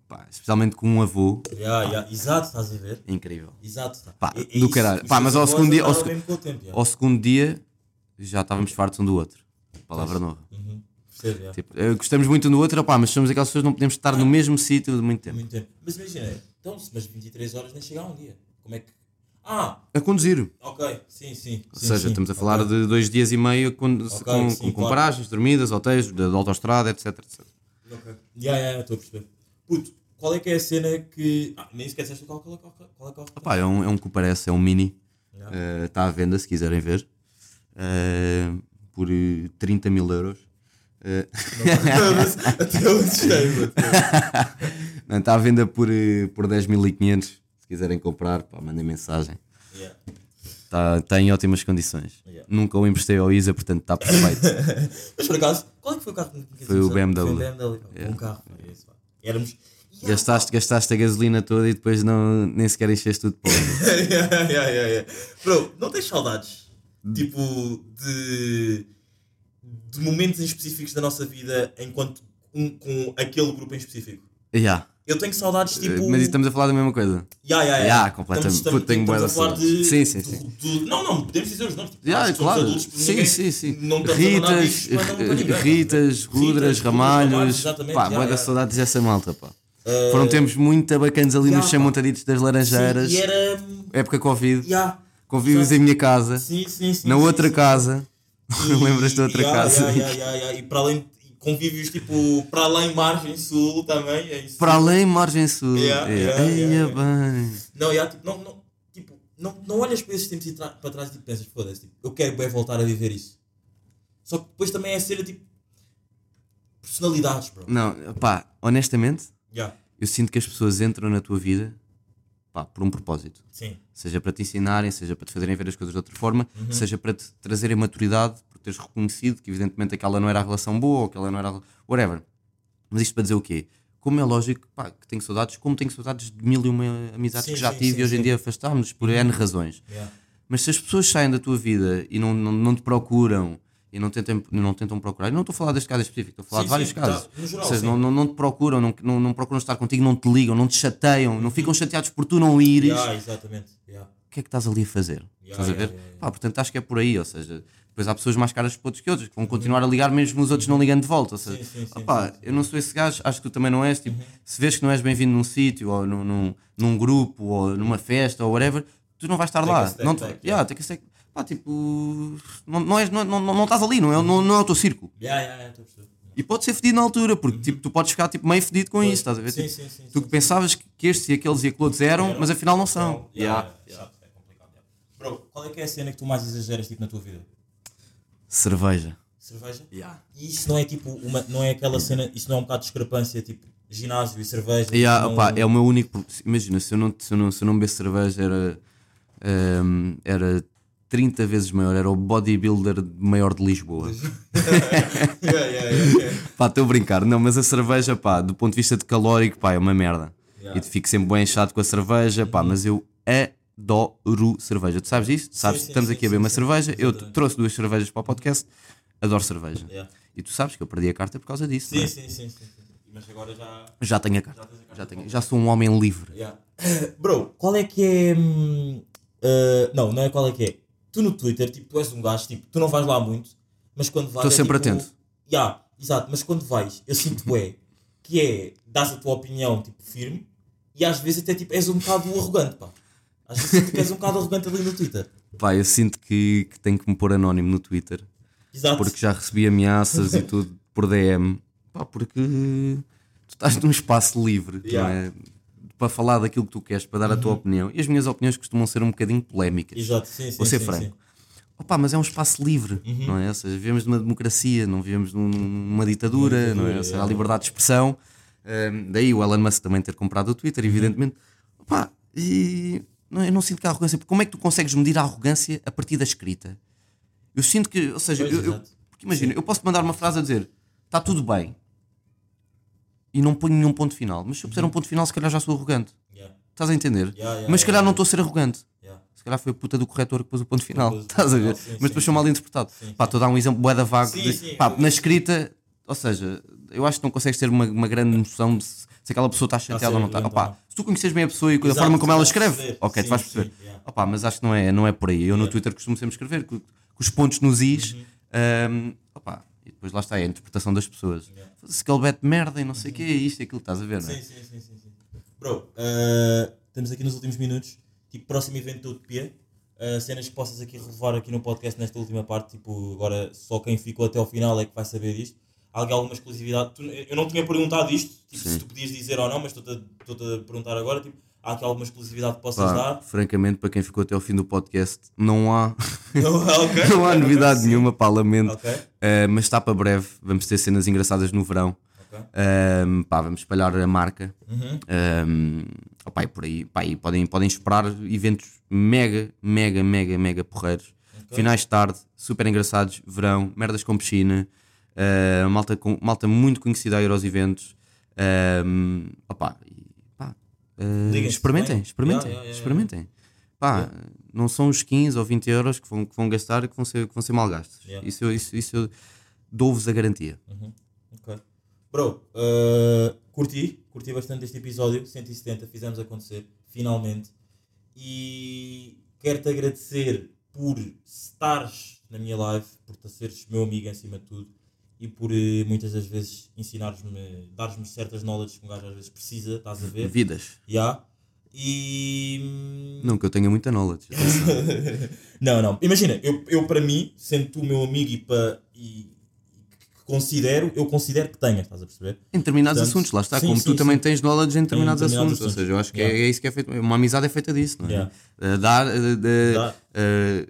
pá, especialmente com um avô, Yeah, yeah. Exato, estás a ver? incrível. Exato. Pá, É- é do caralho. Pá, mas ao avós segundo dia- ao o tempo, yeah. Ao segundo dia já estávamos fartos um do outro. Palavra nova. Uhum. Percebo. Tipo, eh, gostamos muito um do outro, opá, mas somos aquelas pessoas que não podemos estar no mesmo sítio de muito tempo. Muito tempo. Mas imagina, então, mas 23 horas nem chega a um dia. Como é que. Ah, A conduzir. ok, sim, sim. Ou seja, estamos a falar de dois dias e meio com, Ok, com, sim, com, claro. paragens, dormidas, hotéis, de, de autostrada, etc, etc. Ok. Ya, ya, estou a perceber. Puto, qual é que é a cena que. Ah, nem sequer disseste qual, qual, é- qual, é- qual é o que Opá, é um, é um que parece, é um Mini. Yeah. Eh, Está à venda, se quiserem ver. Eh, por eh, 30 mil euros. Até eu mano. não, Está à venda por, eh, por 10.500. Se quiserem comprar, pá, mandem mensagem. Yeah. Está tá em ótimas condições. Yeah. Nunca o emprestei ao Isa, portanto está perfeito. *laughs* Mas por acaso, qual é que foi o carro que que Foi o BMW. Foi o BMW. pá. Um carro. Éramos. Ya, gastaste, gastaste a gasolina toda e depois não, nem sequer encheste tudo para *laughs* yeah, yeah, yeah, yeah. Bro, não tens saudades? Tipo, de, de momentos em específicos da nossa vida enquanto um, com aquele grupo em específico? yeah. Eu tenho saudades tipo. Mas estamos a falar da mesma coisa. Ya, ya, ya. Ya, completamente. Estamos, Puta, tenho estamos, estamos a de falar de. Sim, sim, de- de- não, não, podemos dizer os nomes. tipo, somos claro. adultos, sim, sim, sim. Não estamos mandar Ritas, Ritas, Ritas, Rudras, Ramalhos. exatamente, Pá, boa da saudades dessa malta, pá. Eh, Foram tempos muito bacanas ali nos chamontaditos das Laranjeiras. Sim, e era. Época Covid. Ya. Convívios em minha casa. Sim, sim, sim. Na sim, outra sim. casa. *laughs* Lembras da outra ya, casa? ya, ya. E para além. Convívios tipo. Para além Margem Sul também. É isso. Para além, Margem Sul. Ya, É. ya, ya. bem. Não, ya, tipo, não, não, tipo, não, não olhas para esses tempos e para trás e tipo, pensas, foda-se, tipo, eu quero bem voltar a viver isso. Só que depois também é ser tipo. Personalidades, bro. Não, pá, honestamente, eu sinto que as pessoas entram na tua vida pá, por um propósito. Sim. Seja para te ensinarem, seja para te fazerem ver as coisas de outra forma, Uhum. seja para te trazerem maturidade, por teres reconhecido que evidentemente aquela não era a relação boa, ou aquela não era a... whatever. Mas isto para dizer o quê? Como é lógico pá, que tenho saudades, como tenho saudades de mil e uma amizades Sim, que já sim, tive sim, e hoje em. Uhum. dia afastámos-nos por N razões. Ya. Mas se as pessoas saem da tua vida e não, não, não te procuram e não tentam, não tentam procurar, não estou a falar deste caso específico, estou a falar Sim, de vários sim, casos. tá, geral, Ou seja, não, não, não te procuram, não, não, não procuram estar contigo, não te ligam, não te chateiam, não ficam chateados por tu não ires. Ya, exatamente. Ya. O que é que estás ali a fazer? Ya, estás a ver? Pá, portanto, acho que é por aí. Ou seja, depois há pessoas mais caras para outros que outros que vão continuar a ligar mesmo os outros não ligando de volta. Ou seja, Sim, sim, opá, eu não sou esse gajo, acho que tu também não és. Tipo, se vês que não és bem-vindo num sítio ou num, num, num grupo ou numa festa ou whatever, tu não vais estar Take lá. a step Não, te- back, yeah, take a step- pá, tipo, não, não, és, não, não, não, estás ali, não é, não, não é o teu ya, estou a perceber. E pode ser fedido na altura, porque tipo, tu podes ficar tipo, meio fedido com isso, estás a ver? Sim, Tipo, sim, sim, tu que pensavas que estes e aqueles e aqueles eram, mas afinal não são. Yeah. É complicado. ya. Bro, qual é que é a cena que tu mais exageras tipo, na tua vida? Cerveja. Cerveja? Yeah. E isso não é tipo uma, não é aquela cena, isso não é um bocado de discrepância, tipo ginásio e cerveja. Yeah, não- opá, é o meu único. Imagina, se eu não, se eu não, se eu não beber cerveja era. ehm, era 30 vezes maior, era o bodybuilder maior de Lisboa. *laughs* Yeah, yeah, yeah, yeah. Pá, estou a brincar, não, mas a cerveja, pá, do ponto de vista de calórico, pá, é uma merda. E te fico sempre bem chato com a cerveja, pá, mas eu adoro cerveja. Tu sabes isso? Sabes? sim, Estamos sim, aqui a sim, beber uma cerveja, eu trouxe duas cervejas para o podcast, adoro cerveja. E tu sabes que eu perdi a carta por causa disso. não Sim, é? sim, sim. Mas agora já. Já tenho a carta. Já a carta Já, tenho, já sou um homem livre. *coughs* Bro, qual é que é. hum, uh, não, não é qual é que é. Tu no Twitter, tipo, tu és um gajo, tipo, tu não vais lá muito, mas quando vais. Estou é, sempre tipo, atento. Yeah, exato, mas quando vais, eu sinto é que é, dás a tua opinião, tipo, firme, e às vezes até, tipo, és um bocado arrogante, pá. Às vezes sinto que és um bocado arrogante ali no Twitter. Pá, eu sinto que, que tenho que me pôr anónimo no Twitter. Exato. porque já recebi ameaças e tudo por DM. Pá, porque tu estás num espaço livre, não Yeah. é? Para falar daquilo que tu queres, para dar a tua opinião. E as minhas opiniões costumam ser um bocadinho polémicas. Exato, sim, sim. Vou ser sim, franco. sim. Opa, mas é um espaço livre, não é? Ou seja, vivemos numa democracia, não vivemos num- numa ditadura, não é? Ou seja, há liberdade de expressão. Ahm, daí o Elon Musk também ter comprado o Twitter, evidentemente. Opa, e não, eu não sinto que há arrogância. Porque como é que tu consegues medir a arrogância a partir da escrita? Eu sinto que, ou seja, Pois, eu, eu- porque imagina, eu posso te mandar uma frase a dizer está tudo bem e não ponho nenhum ponto final, mas se eu puser um ponto final, se calhar já sou arrogante. Yeah, Estás a entender? Yeah, yeah, mas se calhar não estou a ser arrogante. Se calhar foi a puta do corretor que pôs o ponto final. Estás a ver? sim, Mas sim, depois sou mal interpretado. Pá, estou a dar um exemplo bué da vago. Sim, de- sim, pá, na escrita, ou seja, eu acho que não consegues ter uma, uma grande noção de se, se aquela pessoa está chateada ou não está. não. se tu conheces bem a pessoa e a Exato, forma como ela escreve, perceber. ok, tu Sim, vais sim, perceber. Opá, mas acho que não é, não é por aí. Eu no Twitter costumo sempre escrever que os pontos nos is. Uhum. ahm, opá, e depois lá está é a interpretação das pessoas. Se aquele bete merda e não sei o que é isto e aquilo, estás a ver, não é? Sim, sim, sim, sim, sim. Bro, uh, estamos aqui nos últimos minutos. Tipo, próximo evento da Utopia. Uh, cenas que possas aqui relevar aqui no podcast nesta última parte. Tipo, agora só quem ficou até ao final é que vai saber disto. Há alguma exclusividade? Tu- eu não tinha perguntado isto, tipo, se tu podias dizer ou não, mas estou-te a, a perguntar agora. Tipo, há aqui alguma exclusividade que possas Pá, dar? francamente, para quem ficou até ao fim do podcast, não há, *laughs* Não, ok. não há novidade nenhuma, pá, lamento. Ok, Uh, mas está para breve, vamos ter cenas engraçadas no verão. Um, pá, vamos espalhar a marca. Uhum. Um, opá, e por aí, pá, podem, podem esperar eventos mega, mega, mega, mega porreiros. Finais de tarde, super engraçados, verão, merdas com piscina, uh, malta, com, malta muito conhecida a ir aos eventos. Um, opá, e, pá, uh, experimentem, experimentem, Yeah, yeah, experimentem. Pá, não são os 15 ou 20 euros que vão, que vão gastar que vão ser, que vão ser mal gastos. Isso, eu- isso, isso eu dou-vos a garantia. Ok. Bro, uh, curti, curti bastante este episódio, 170, fizemos acontecer, finalmente. E quero-te agradecer por estares na minha live, por seres meu amigo em cima de tudo e por eh, muitas das vezes ensinares-me, dares-me certas knowledge que um gajo às vezes precisa, estás a ver? Vidas. Já. E. hum, Não que eu tenha muita knowledge. *laughs* não, não. Imagina, eu, eu para mim, sendo tu meu amigo e, pa, e que considero, eu considero que tenhas, estás a perceber? Em determinados Portanto, assuntos, lá está. sim, como sim, tu também sim. tens knowledge em determinados, determinados assuntos. Ou assuntos. seja, eu acho que é- Yeah. é, isso que é feito. Uma amizade é feita disso, não é? Yeah. Uh, dar, uh, de-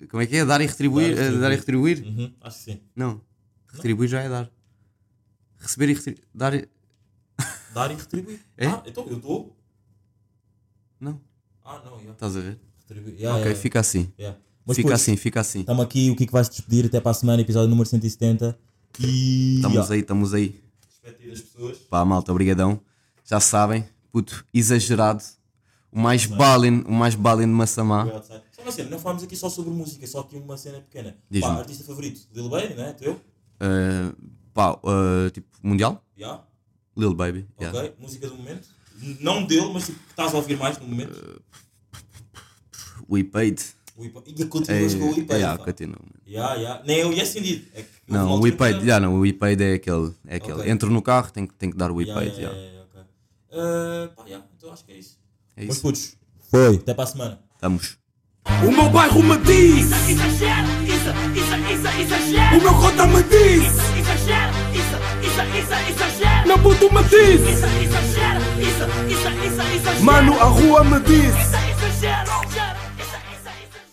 uh, como é que é? Dar e retribuir. Dar e uh, Dar e retribuir? Uhum, acho que sim. Não. Retribuir já é dar. Receber e retribuir. Dar e... *laughs* Dar e retribuir. É? Ah, então eu estou. Não. Ah, não. Estás a ver? Retribuir. Yeah, ok, yeah, fica assim. Mas fica putos, assim, fica assim. Estamos aqui, o que é que vais despedir até para a semana, episódio número 170. E. Estamos aí, estamos aí. Despedir das pessoas. Pá, malta, obrigadão. Já sabem, puto, exagerado. O mais balin, o mais balin de Massamá. Outside. Só uma cena, não falamos aqui só sobre música, só aqui uma cena pequena. Pá, artista favorito, Lil Baby, né? Teu? Uh, pá, uh, tipo, mundial? Já? Lil Baby. yeah. Ok. Música do momento? Não dele, mas tipo, que estás a ouvir mais no momento. We paid. O E continuas com o É, IP. yeah, continua. Já, já. Nem eu e acendido. É Não, o We paid, já não, o We paid é aquele. É aquele. Ok. Entro no carro, tenho, que- tenho que dar o We Ya, paid. ya, já. ya, ya, ok. Ah, pá, ya, então acho que é isso. É Mas isso. putos, foi. Até para a semana. Estamos. O meu bairro me diz, Exagero, isso, isso, isso, exagero. o meu cota me diz, Exagero, isso, isso, isso, exagero. puto me diz, Isso, exagero, isso, isso, isso, exagero. mano a rua me diz.